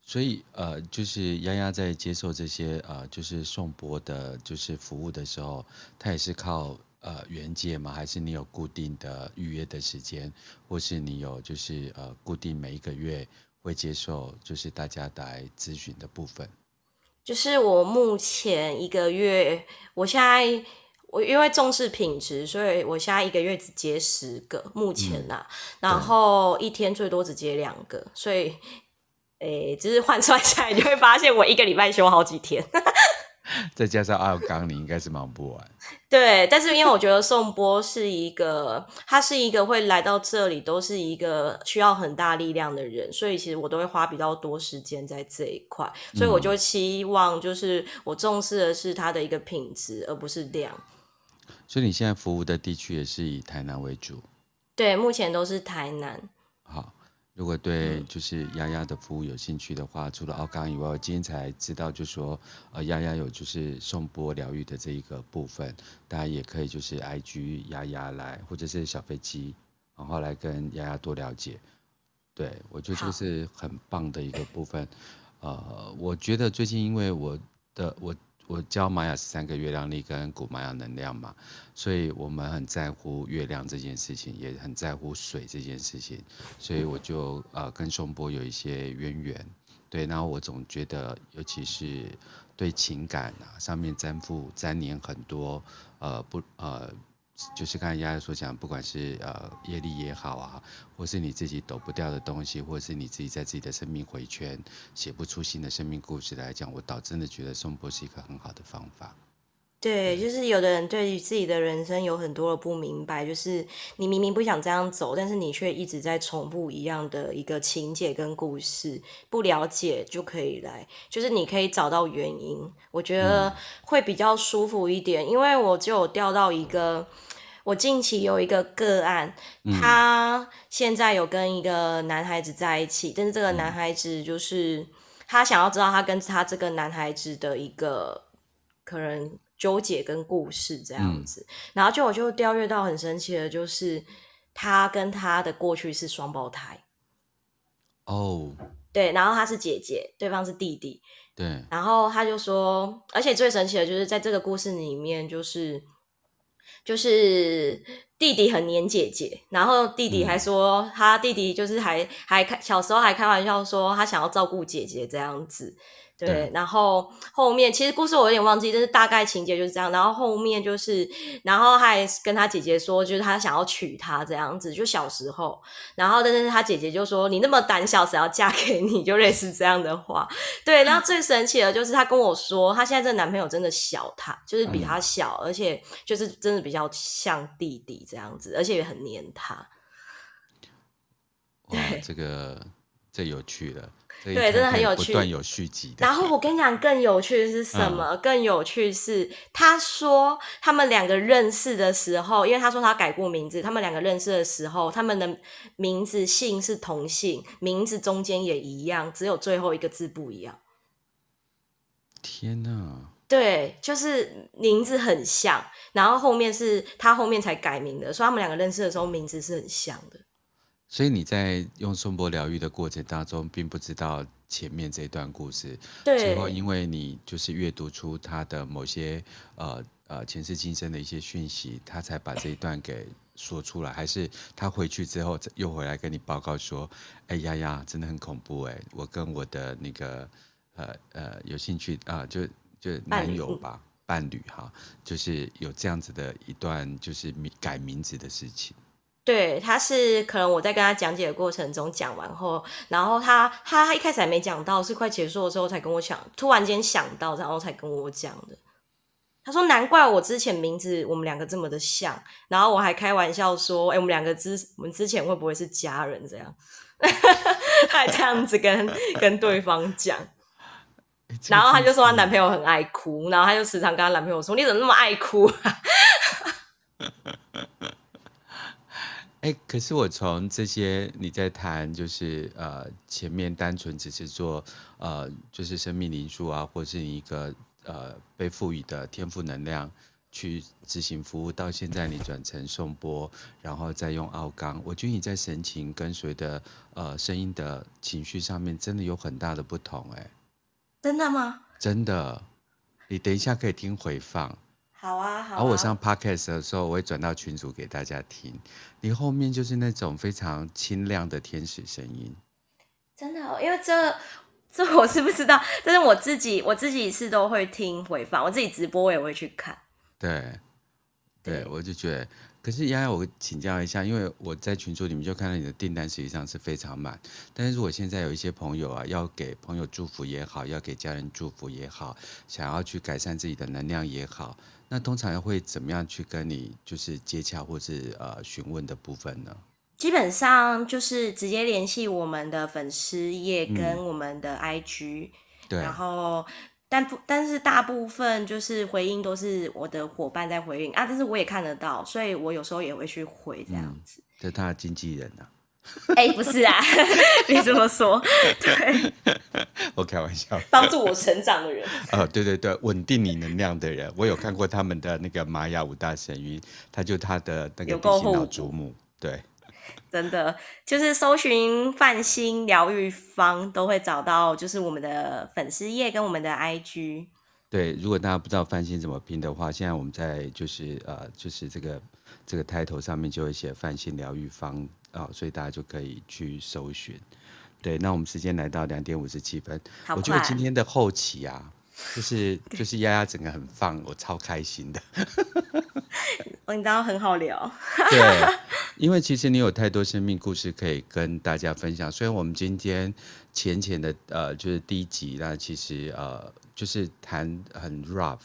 S1: 所以呃，就是丫丫在接受这些呃，就是颂钵的，就是服务的时候，他也是靠呃原界吗？还是你有固定的预约的时间，或是你有就是呃固定每一个月会接受就是大家来咨询的部分？
S2: 就是我目前一个月，我现在我因为重视品质，所以我现在一个月只接十个，目前呐、啊嗯，然后一天最多只接两个，所以，诶，就是换算下来，你就会发现我一个礼拜休好几天。<laughs>
S1: 再加上阿刚，你应该是忙不完。<laughs>
S2: 对，但是因为我觉得宋波是一个，他是一个会来到这里都是一个需要很大力量的人，所以其实我都会花比较多时间在这一块，所以我就期望就是我重视的是他的一个品质，而不是量。
S1: 所以你现在服务的地区也是以台南为主？
S2: 对，目前都是台南。
S1: 好。如果对就是丫丫的服务有兴趣的话，除了奥刚以外，我今天才知道，就说呃丫丫有就是颂钵疗愈的这一个部分，大家也可以就是 I G 丫丫来，或者是小飞机，然后来跟丫丫多了解。对，我觉得这是很棒的一个部分。呃，我觉得最近因为我的我。我教玛雅十三个月亮历跟古玛雅能量嘛，所以我们很在乎月亮这件事情，也很在乎水这件事情，所以我就呃跟松波有一些渊源。对，然后我总觉得，尤其是对情感啊上面沾附沾黏很多，呃不呃。就是刚才丫丫所讲，不管是呃业力也好啊，或是你自己抖不掉的东西，或是你自己在自己的生命回圈写不出新的生命故事来讲，我倒真的觉得颂钵是一个很好的方法。
S2: 对，就是有的人对于自己的人生有很多的不明白，就是你明明不想这样走，但是你却一直在重复一样的一个情节跟故事，不了解就可以来，就是你可以找到原因，我觉得会比较舒服一点，因为我就有掉到一个。我近期有一个个案，他现在有跟一个男孩子在一起，但是这个男孩子就是他想要知道他跟他这个男孩子的一个可能纠结跟故事这样子，然后就我就调阅到很神奇的，就是他跟他的过去是双胞胎。
S1: 哦，
S2: 对，然后他是姐姐，对方是弟弟，
S1: 对，
S2: 然后他就说，而且最神奇的就是在这个故事里面，就是。就是弟弟很黏姐姐，然后弟弟还说他弟弟就是还还开小时候还开玩笑说他想要照顾姐姐这样子，对，对，然后后面其实故事我有点忘记，但是大概情节就是这样。然后后面就是，然后他还跟他姐姐说，就是他想要娶她这样子，就小时候。然后但是他姐姐就说：“你那么胆小，谁要嫁给你？”就类似这样的话。对，然后最神奇的就是他跟我说，他现在这个男朋友真的小他，就是比他小，嗯、而且就是真的比较像弟弟这样子，而且也很黏他。
S1: 哇，这个这有趣了。
S2: 对，真的很有趣，
S1: 不断有续集。
S2: 然后我跟你讲，更有趣的是什么？嗯、更有趣是，他说他们两个认识的时候，因为他说他改过名字，他们两个认识的时候，他们的名字姓是同姓，名字中间也一样，只有最后一个字不一样。
S1: 天哪！
S2: 对，就是名字很像，然后后面是他后面才改名的，所以他们两个认识的时候名字是很像的。
S1: 所以你在用颂钵疗愈的过程当中，并不知道前面这段故事。
S2: 对。
S1: 最后，因为你就是阅读出他的某些呃呃前世今生的一些讯息，他才把这一段给说出来。还是他回去之后又回来跟你报告说：“哎呀呀，真的很恐怖哎！我跟我的那个呃呃有兴趣啊、呃，就就男友吧，伴侣哈，就是有这样子的一段就是名改名字的事情。”
S2: 对，他是可能我在跟他讲解的过程中讲完后，然后他他一开始还没讲到，是快结束的时候才跟我讲，突然间想到，然后才跟我讲的。他说：“难怪我之前名字我们两个这么的像。”然后我还开玩笑说：“哎，我们两个之我们之前会不会是家人？”这样，<laughs> 他还这样子跟跟对方讲。然后他就说他男朋友很爱哭，然后他就时常跟他男朋友说：“你怎么那么爱哭啊？” <laughs>
S1: 哎，可是我从这些你在谈，就是呃前面单纯只是做呃就是生命灵数啊，或是一个呃被赋予的天赋能量去执行服务，到现在你转成颂钵，然后再用奥冈，我觉得你在神情跟随的呃声音的情绪上面，真的有很大的不同。哎，
S2: 真的吗？
S1: 真的，你等一下可以听回放。
S2: 好啊，好啊。
S1: 而我上 podcast 的时候，我会转到群组给大家听。你后面就是那种非常清亮的天使声音，
S2: 真的，因为这这我是不知道，但是我自己我自己是都会听回放，我自己直播我也会去看。
S1: 对，对，我就觉得。可是丫丫，我请教一下，因为我在群组里面就看到你的订单实际上是非常满。但是如果现在有一些朋友啊，要给朋友祝福也好，要给家人祝福也好，想要去改善自己的能量也好，那通常会怎么样去跟你就是接洽或是呃询问的部分呢？
S2: 基本上就是直接联系我们的粉丝页跟我们的 IG，嗯，对，然后。但不，但是大部分就是回应都是我的伙伴在回应啊，但是我也看得到，所以我有时候也会去回这样子。
S1: 这、嗯、是他的经纪人呢、
S2: 啊？<laughs> 哎、欸，不是啊，<laughs> 别这么说。对，<laughs>
S1: 我开玩笑。
S2: 帮助我成长的人。
S1: 呃，对对对，稳定你能量的人，我有看过他们的那个玛雅五大神諭，他就他的那个地心老祖母，对。
S2: 真的，就是搜寻范心疗愈方都会找到，就是我们的粉丝页跟我们的 IG。
S1: 对，如果大家不知道范心怎么拼的话，现在我们在就是呃，就是这个这个 title 上面就会写范心疗愈方啊、呃，所以大家就可以去搜寻。对，那我们时间来到两点五十七分，我觉得今天的后期啊，就是就是丫丫整个很放，我超开心的。<laughs>
S2: 我你知道很好聊，
S1: 对，因为其实你有太多生命故事可以跟大家分享。虽然我们今天浅浅的呃，就是第一集，那其实呃，就是谈很 rough。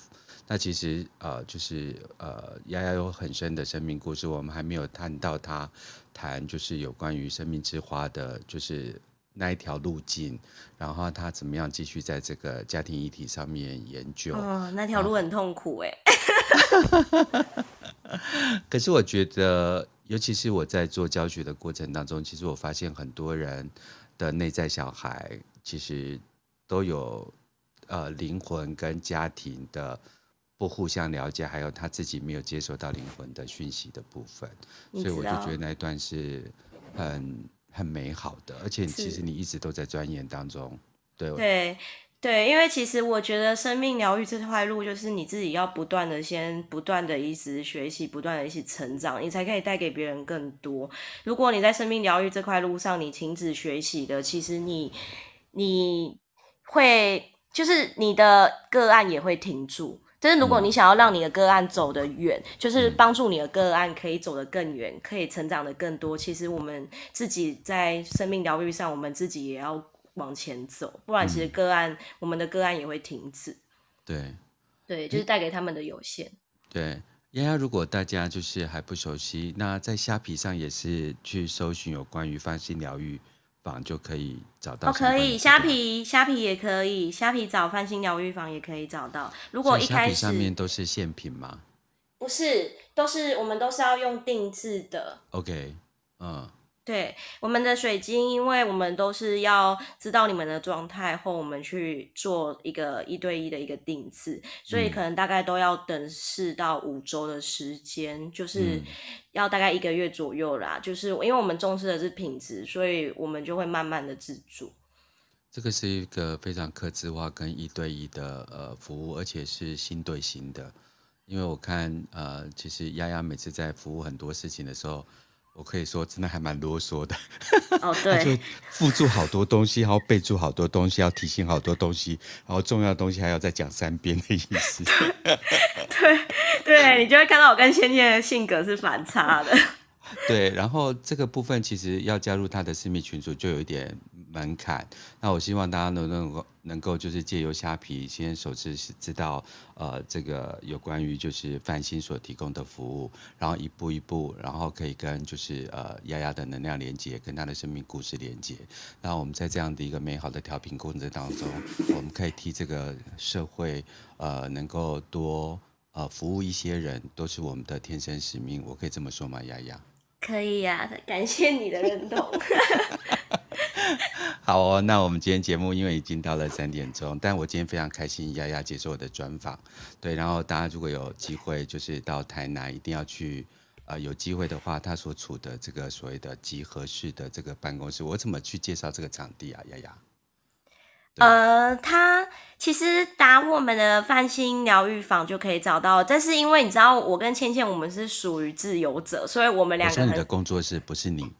S1: 那其实呃，就是呃，丫丫有很深的生命故事，我们还没有谈到她谈就是有关于生命之花的，就是那一条路径，然后他怎么样继续在这个家庭议题上面研究。
S2: 哦，那条路很痛苦哎。<laughs>
S1: 可是我觉得，尤其是我在做教学的过程当中，其实我发现很多人的内在小孩其实都有呃灵魂跟家庭的不互相了解，还有他自己没有接收到灵魂的讯息的部分，所以我就觉得那一段是很很美好的，而且其实你一直都在钻研当中，对。
S2: 对对，因为其实我觉得生命疗愈这块路，就是你自己要不断的先不断的一直学习，不断的一起成长，你才可以带给别人更多。如果你在生命疗愈这块路上你停止学习的，其实你你会就是你的个案也会停住。就是如果你想要让你的个案走得远，嗯、就是帮助你的个案可以走得更远，嗯、可以成长的更多。其实我们自己在生命疗愈上，我们自己也要往前走，不然其实个案，嗯、我们的个案也会停止。
S1: 对，
S2: 对，就是带给他们的有限。
S1: 对，丫丫，如果大家就是还不熟悉，那在虾皮上也是去搜寻有关于芳心疗愈坊就可以找到哦，
S2: 可以虾皮虾皮也可以，虾皮找翻新疗愈坊也可以找到。如果一开始
S1: 上面都是现品吗？
S2: 不是，都是我们都是要用定制的。
S1: OK，嗯。
S2: 对我们的水晶，因为我们都是要知道你们的状态后，我们去做一个一对一的一个定制，所以可能大概都要等四到五周的时间，就是要大概一个月左右啦。就是因为我们重视的是品质，所以我们就会慢慢的自助。
S1: 这个是一个非常客制化跟一对一的呃服务，而且是心对心的。因为我看呃，其实丫丫每次在服务很多事情的时候。我可以说，真的还蛮啰嗦的。
S2: 哦，<laughs> 对，
S1: 就附注好多东西，然后备注好多东西，要提醒好多东西，然后重要的东西还要再讲三遍的意思。<laughs>
S2: 对，对，你就会看到我跟芊芊的性格是反差的。
S1: 对，然后这个部分其实要加入他的私密群组就有一点门槛。那我希望大家能能够能够就是借由虾皮先首次是知道呃这个有关于就是范心所提供的服务，然后一步一步，然后可以跟就是呃丫丫的能量连接，跟他的生命故事连接。那我们在这样的一个美好的调频过程当中，我们可以替这个社会呃能够多呃服务一些人，都是我们的天生使命。我可以这么说吗，丫丫？
S2: 可以呀、啊，感谢你的认同。<laughs>
S1: 好哦，那我们今天节目因为已经到了三点钟，但我今天非常开心，丫丫接受我的专访。对，然后大家如果有机会，就是到台南，一定要去。呃，有机会的话，他所处的这个所谓的集合式的这个办公室，我怎么去介绍这个场地啊，丫丫？
S2: 呃，他其实打我们的梵心疗愈坊就可以找到，但是因为你知道，我跟倩倩我们是属于自由者，所以我们
S1: 两个。你的工作室不是你？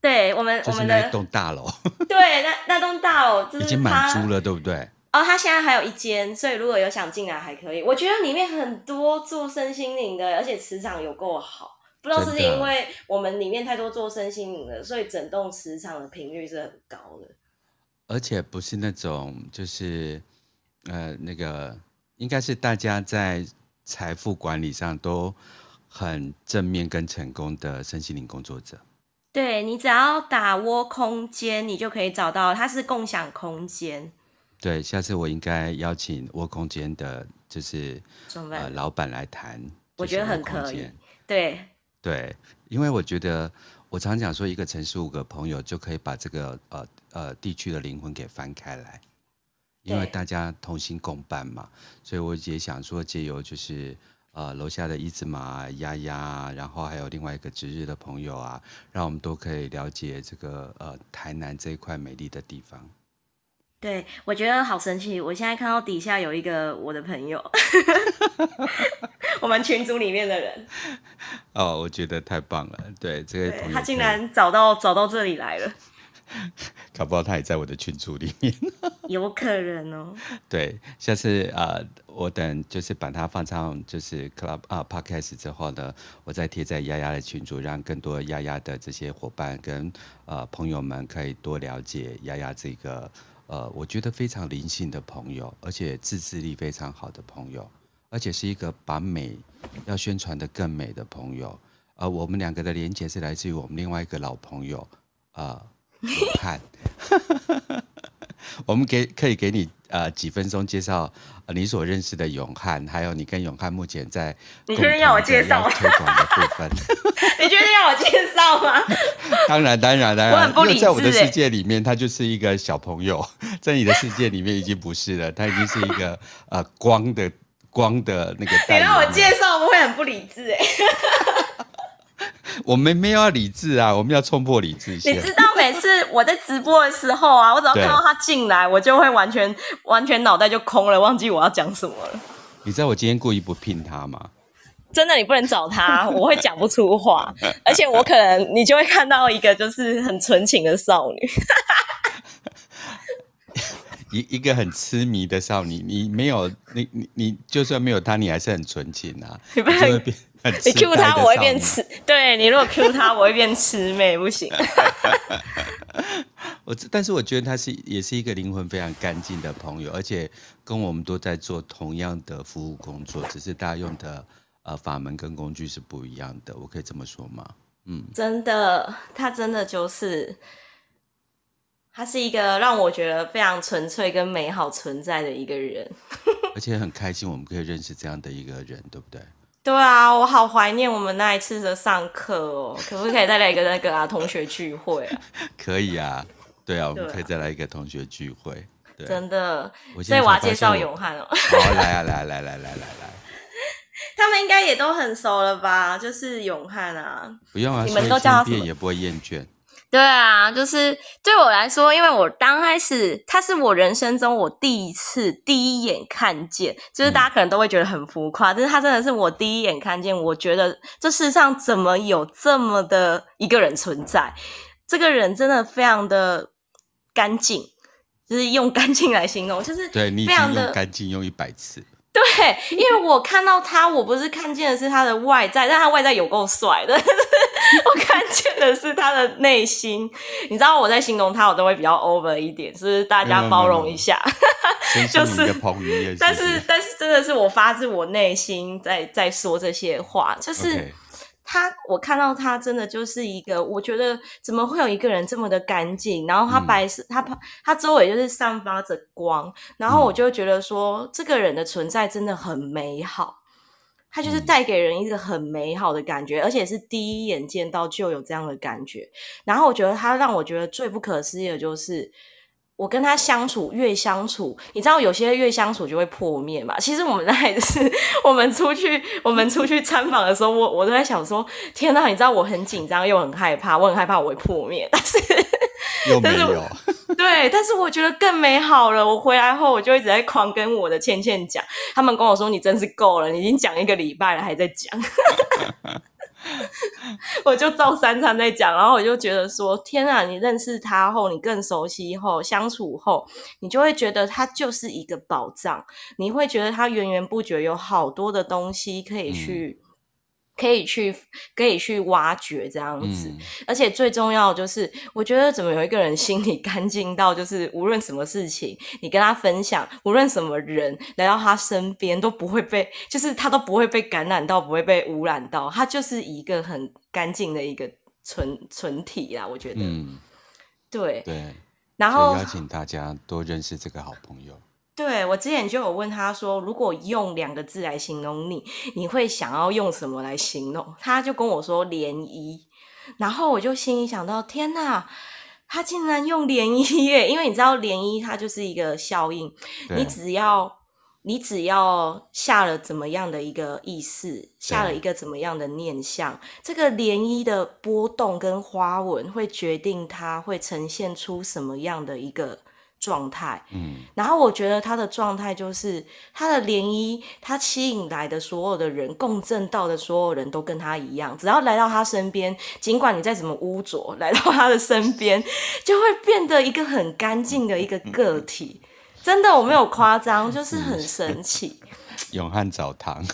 S2: 对，我们我们的
S1: 那栋大楼。
S2: 对，那那栋大楼已
S1: 经满租了，对不对？
S2: 哦，他现在还有一间，所以如果有想进来还可以。我觉得里面很多做身心灵的，而且磁场有够好，不知道是不是因为我们里面太多做身心灵的，所以整栋磁场的频率是很高的。
S1: 而且不是那种，就是，呃，那个应该是大家在财富管理上都很正面跟成功的身心灵工作者。
S2: 对，你只要打窝空间，你就可以找到，它是共享空间。
S1: 对，下次我应该邀请窝空间的，就是呃老板来谈。
S2: 我觉得很可以。对
S1: 对，因为我觉得。我常讲说，一个城市五个朋友就可以把这个呃呃地区的灵魂给翻开来，因为大家同心共办嘛。所以我也想说，借由就是呃楼下的伊兹玛、丫丫，然后还有另外一个值日的朋友啊，让我们都可以了解这个呃台南这一块美丽的地方。
S2: 对，我觉得好神奇。我现在看到底下有一个我的朋友，<laughs> 我们群组里面的人。<laughs>
S1: 哦，我觉得太棒了。对，这个
S2: 他竟然找到找到这里来了。<laughs>
S1: 搞不好他也在我的群组里面。<laughs>
S2: 有可能哦。
S1: 对，下次啊、呃，我等就是把它放上就是 Club 啊 Podcast 之后呢，我再贴在丫丫的群组，让更多丫丫的这些伙伴跟呃朋友们可以多了解丫丫这个。呃，我觉得非常灵性的朋友，而且自制力非常好的朋友，而且是一个把美要宣传的更美的朋友。呃，我们两个的连结是来自于我们另外一个老朋友，呃，永汉。我们 <laughs> 给可以给你呃几分钟介绍你所认识的永汉，还有你跟永汉目前在
S2: 你确定要我介绍
S1: 推广的部分？
S2: 你确定要我介绍吗？<laughs> <laughs>
S1: 当然，当然，当然。
S2: 我很不理智。
S1: 在我的世界里面，他就是一个小朋友；在你的世界里面，已经不是了。他已经是一个呃光的光的那个。
S2: 你让我介绍，我会很不理智哎。
S1: 我们没有要理智啊，我们要冲破理智。
S2: 你知道，每次我在直播的时候啊，我只要看到他进来，我就会完全完全脑袋就空了，忘记我要讲什么了。
S1: 你知道我今天故意不聘他吗？
S2: 真的，你不能找他，<laughs> 我会讲不出话，而且我可能你就会看到一个就是很纯情的少女。<laughs>
S1: 一一个很痴迷的少女，你没有你你你就算没有他，你还是很纯情啊。你不会变很你
S2: Q 他，我会变痴。对，你如果 Q 他，我会变痴妹，不行。<laughs>
S1: 我但是我觉得他是也是一个灵魂非常干净的朋友，而且跟我们都在做同样的服务工作，只是大家用的呃法门跟工具是不一样的。我可以这么说吗？嗯，
S2: 真的，他真的就是。他是一个让我觉得非常纯粹跟美好存在的一个人，<laughs>
S1: 而且很开心我们可以认识这样的一个人，对不对？
S2: 对啊，我好怀念我们那一次的上课哦，可不可以再来一个那个啊同学聚会啊？<laughs>
S1: 可以啊，对啊，我们可以再来一个同学聚会。对，
S2: 真的，所以我要介绍永汉哦。
S1: 好，来啊，来来来来来来，<laughs>
S2: 他们应该也都很熟了吧？就是永汉啊，
S1: 不用啊，你们都叫他什么也不会厌倦。
S2: 对啊，就是对我来说，因为我刚开始，他是我人生中我第一次第一眼看见，就是大家可能都会觉得很浮夸，但是他真的是我第一眼看见，我觉得这世上怎么有这么的一个人存在？这个人真的非常的干净，就是用干净来形容，就是
S1: 对你非常的干净，用一百次。<laughs>
S2: 对，因为我看到他，我不是看见的是他的外在，但他外在有够帅的。<laughs> 我看见的是他的内心。你知道我在形容他，我都会比较 over 一点，是不是？大家包容 <laughs> 一下。就是，但是但是真的是我发自我内心在在说这些话，就是。Okay. 他，我看到他真的就是一个，我觉得怎么会有一个人这么的干净？然后他白色，嗯、他他周围就是散发着光，然后我就觉得说，嗯、这个人的存在真的很美好，他就是带给人一个很美好的感觉，嗯、而且是第一眼见到就有这样的感觉。然后我觉得他让我觉得最不可思议的就是。我跟他相处越相处，你知道有些越相处就会破灭嘛？其实我们那还是 <laughs> 我们出去我们出去参访的时候，我我都在想说，天哪！你知道我很紧张又很害怕，我很害怕我会破灭，但是 <laughs>
S1: 又没有
S2: 对，但是我觉得更美好了。我回来后我就一直在狂跟我的倩倩讲，他们跟我说，你真是够了，你已经讲一个礼拜了还在讲。<laughs> <laughs> 我就照三餐在讲，然后我就觉得说，天啊！你认识他后，你更熟悉后，相处后，你就会觉得他就是一个宝藏，你会觉得他源源不绝有好多的东西可以去。嗯可以去，可以去挖掘这样子，嗯、而且最重要就是，我觉得怎么有一个人心里干净到，就是无论什么事情，你跟他分享，无论什么人来到他身边，都不会被，就是他都不会被感染到，不会被污染到，他就是一个很干净的一个存存体啦。我觉得，嗯，对
S1: 对，
S2: 然后
S1: 邀请大家多认识这个好朋友。
S2: 对，我之前就有问他说，如果用两个字来形容你，你会想要用什么来形容？他就跟我说涟漪，然后我就心里想到，天哪，他竟然用涟漪耶！因为你知道涟漪它就是一个效应，你只要你只要下了怎么样的一个意识，下了一个怎么样的念想，这个涟漪的波动跟花纹会决定它会呈现出什么样的一个。状态，嗯，然后我觉得他的状态就是他的涟漪，他吸引来的所有的人，共振到的所有人都跟他一样，只要来到他身边，尽管你再怎么污浊，来到他的身边，就会变得一个很干净的一个个体。真的，我没有夸张，就是很神奇。
S1: 永汉澡堂，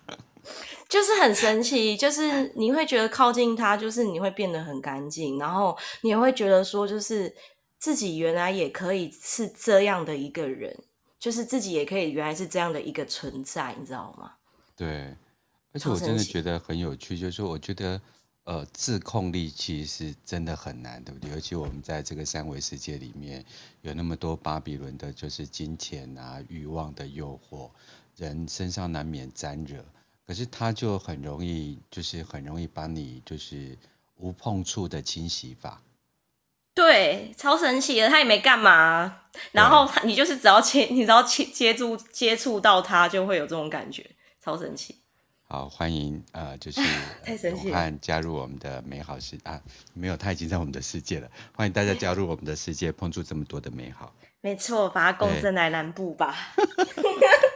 S1: <laughs>
S2: 就是很神奇，就是你会觉得靠近他，就是你会变得很干净，然后你会觉得说，就是。自己原来也可以是这样的一个人，就是自己也可以原来是这样的一个存在，你知道吗？
S1: 对，而且我真的觉得很有趣，就是我觉得，呃，自控力其实是真的很难，对不对？尤其我们在这个三维世界里面，有那么多巴比伦的，就是金钱啊、欲望的诱惑，人身上难免沾惹，可是他就很容易，就是很容易把你就是无碰触的清洗法。
S2: 对，超神奇的，他也没干嘛，然后你就是只要接，你只要接接触接触到他，就会有这种感觉，超神奇。
S1: 好，欢迎呃，就是 <laughs>
S2: 太神奇了，
S1: 加入我们的美好世啊，没有，他已经在我们的世界了。欢迎大家加入我们的世界，碰触这么多的美好。
S2: 没错，把它共振来南部吧。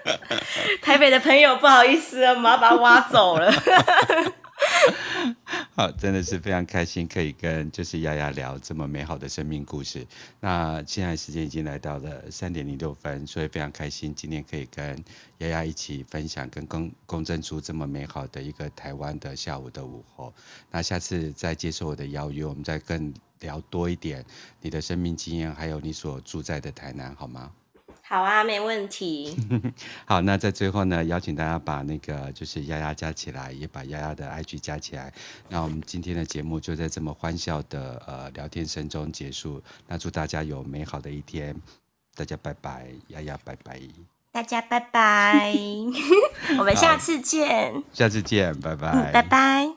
S2: <laughs> 台北的朋友，不好意思啊，我们要把它挖走了。<laughs> <laughs>
S1: 好，真的是非常开心，可以跟就是丫丫聊这么美好的生命故事。那现在时间已经来到了三点零六分，所以非常开心今天可以跟丫丫一起分享，跟公公证出这么美好的一个台湾的下午的午后。那下次再接受我的邀约，我们再更聊多一点你的生命经验，还有你所住在的台南，好吗？
S2: 好啊，没问题。<laughs>
S1: 好，那在最后呢，邀请大家把那个就是丫丫加起来，也把丫丫的 IG 加起来。那我们今天的节目就在这么欢笑的呃聊天声中结束。那祝大家有美好的一天，大家拜拜，丫丫拜拜，
S2: 大家拜拜，<laughs> 我们下次见，
S1: 下次见，拜拜，
S2: 嗯，拜拜。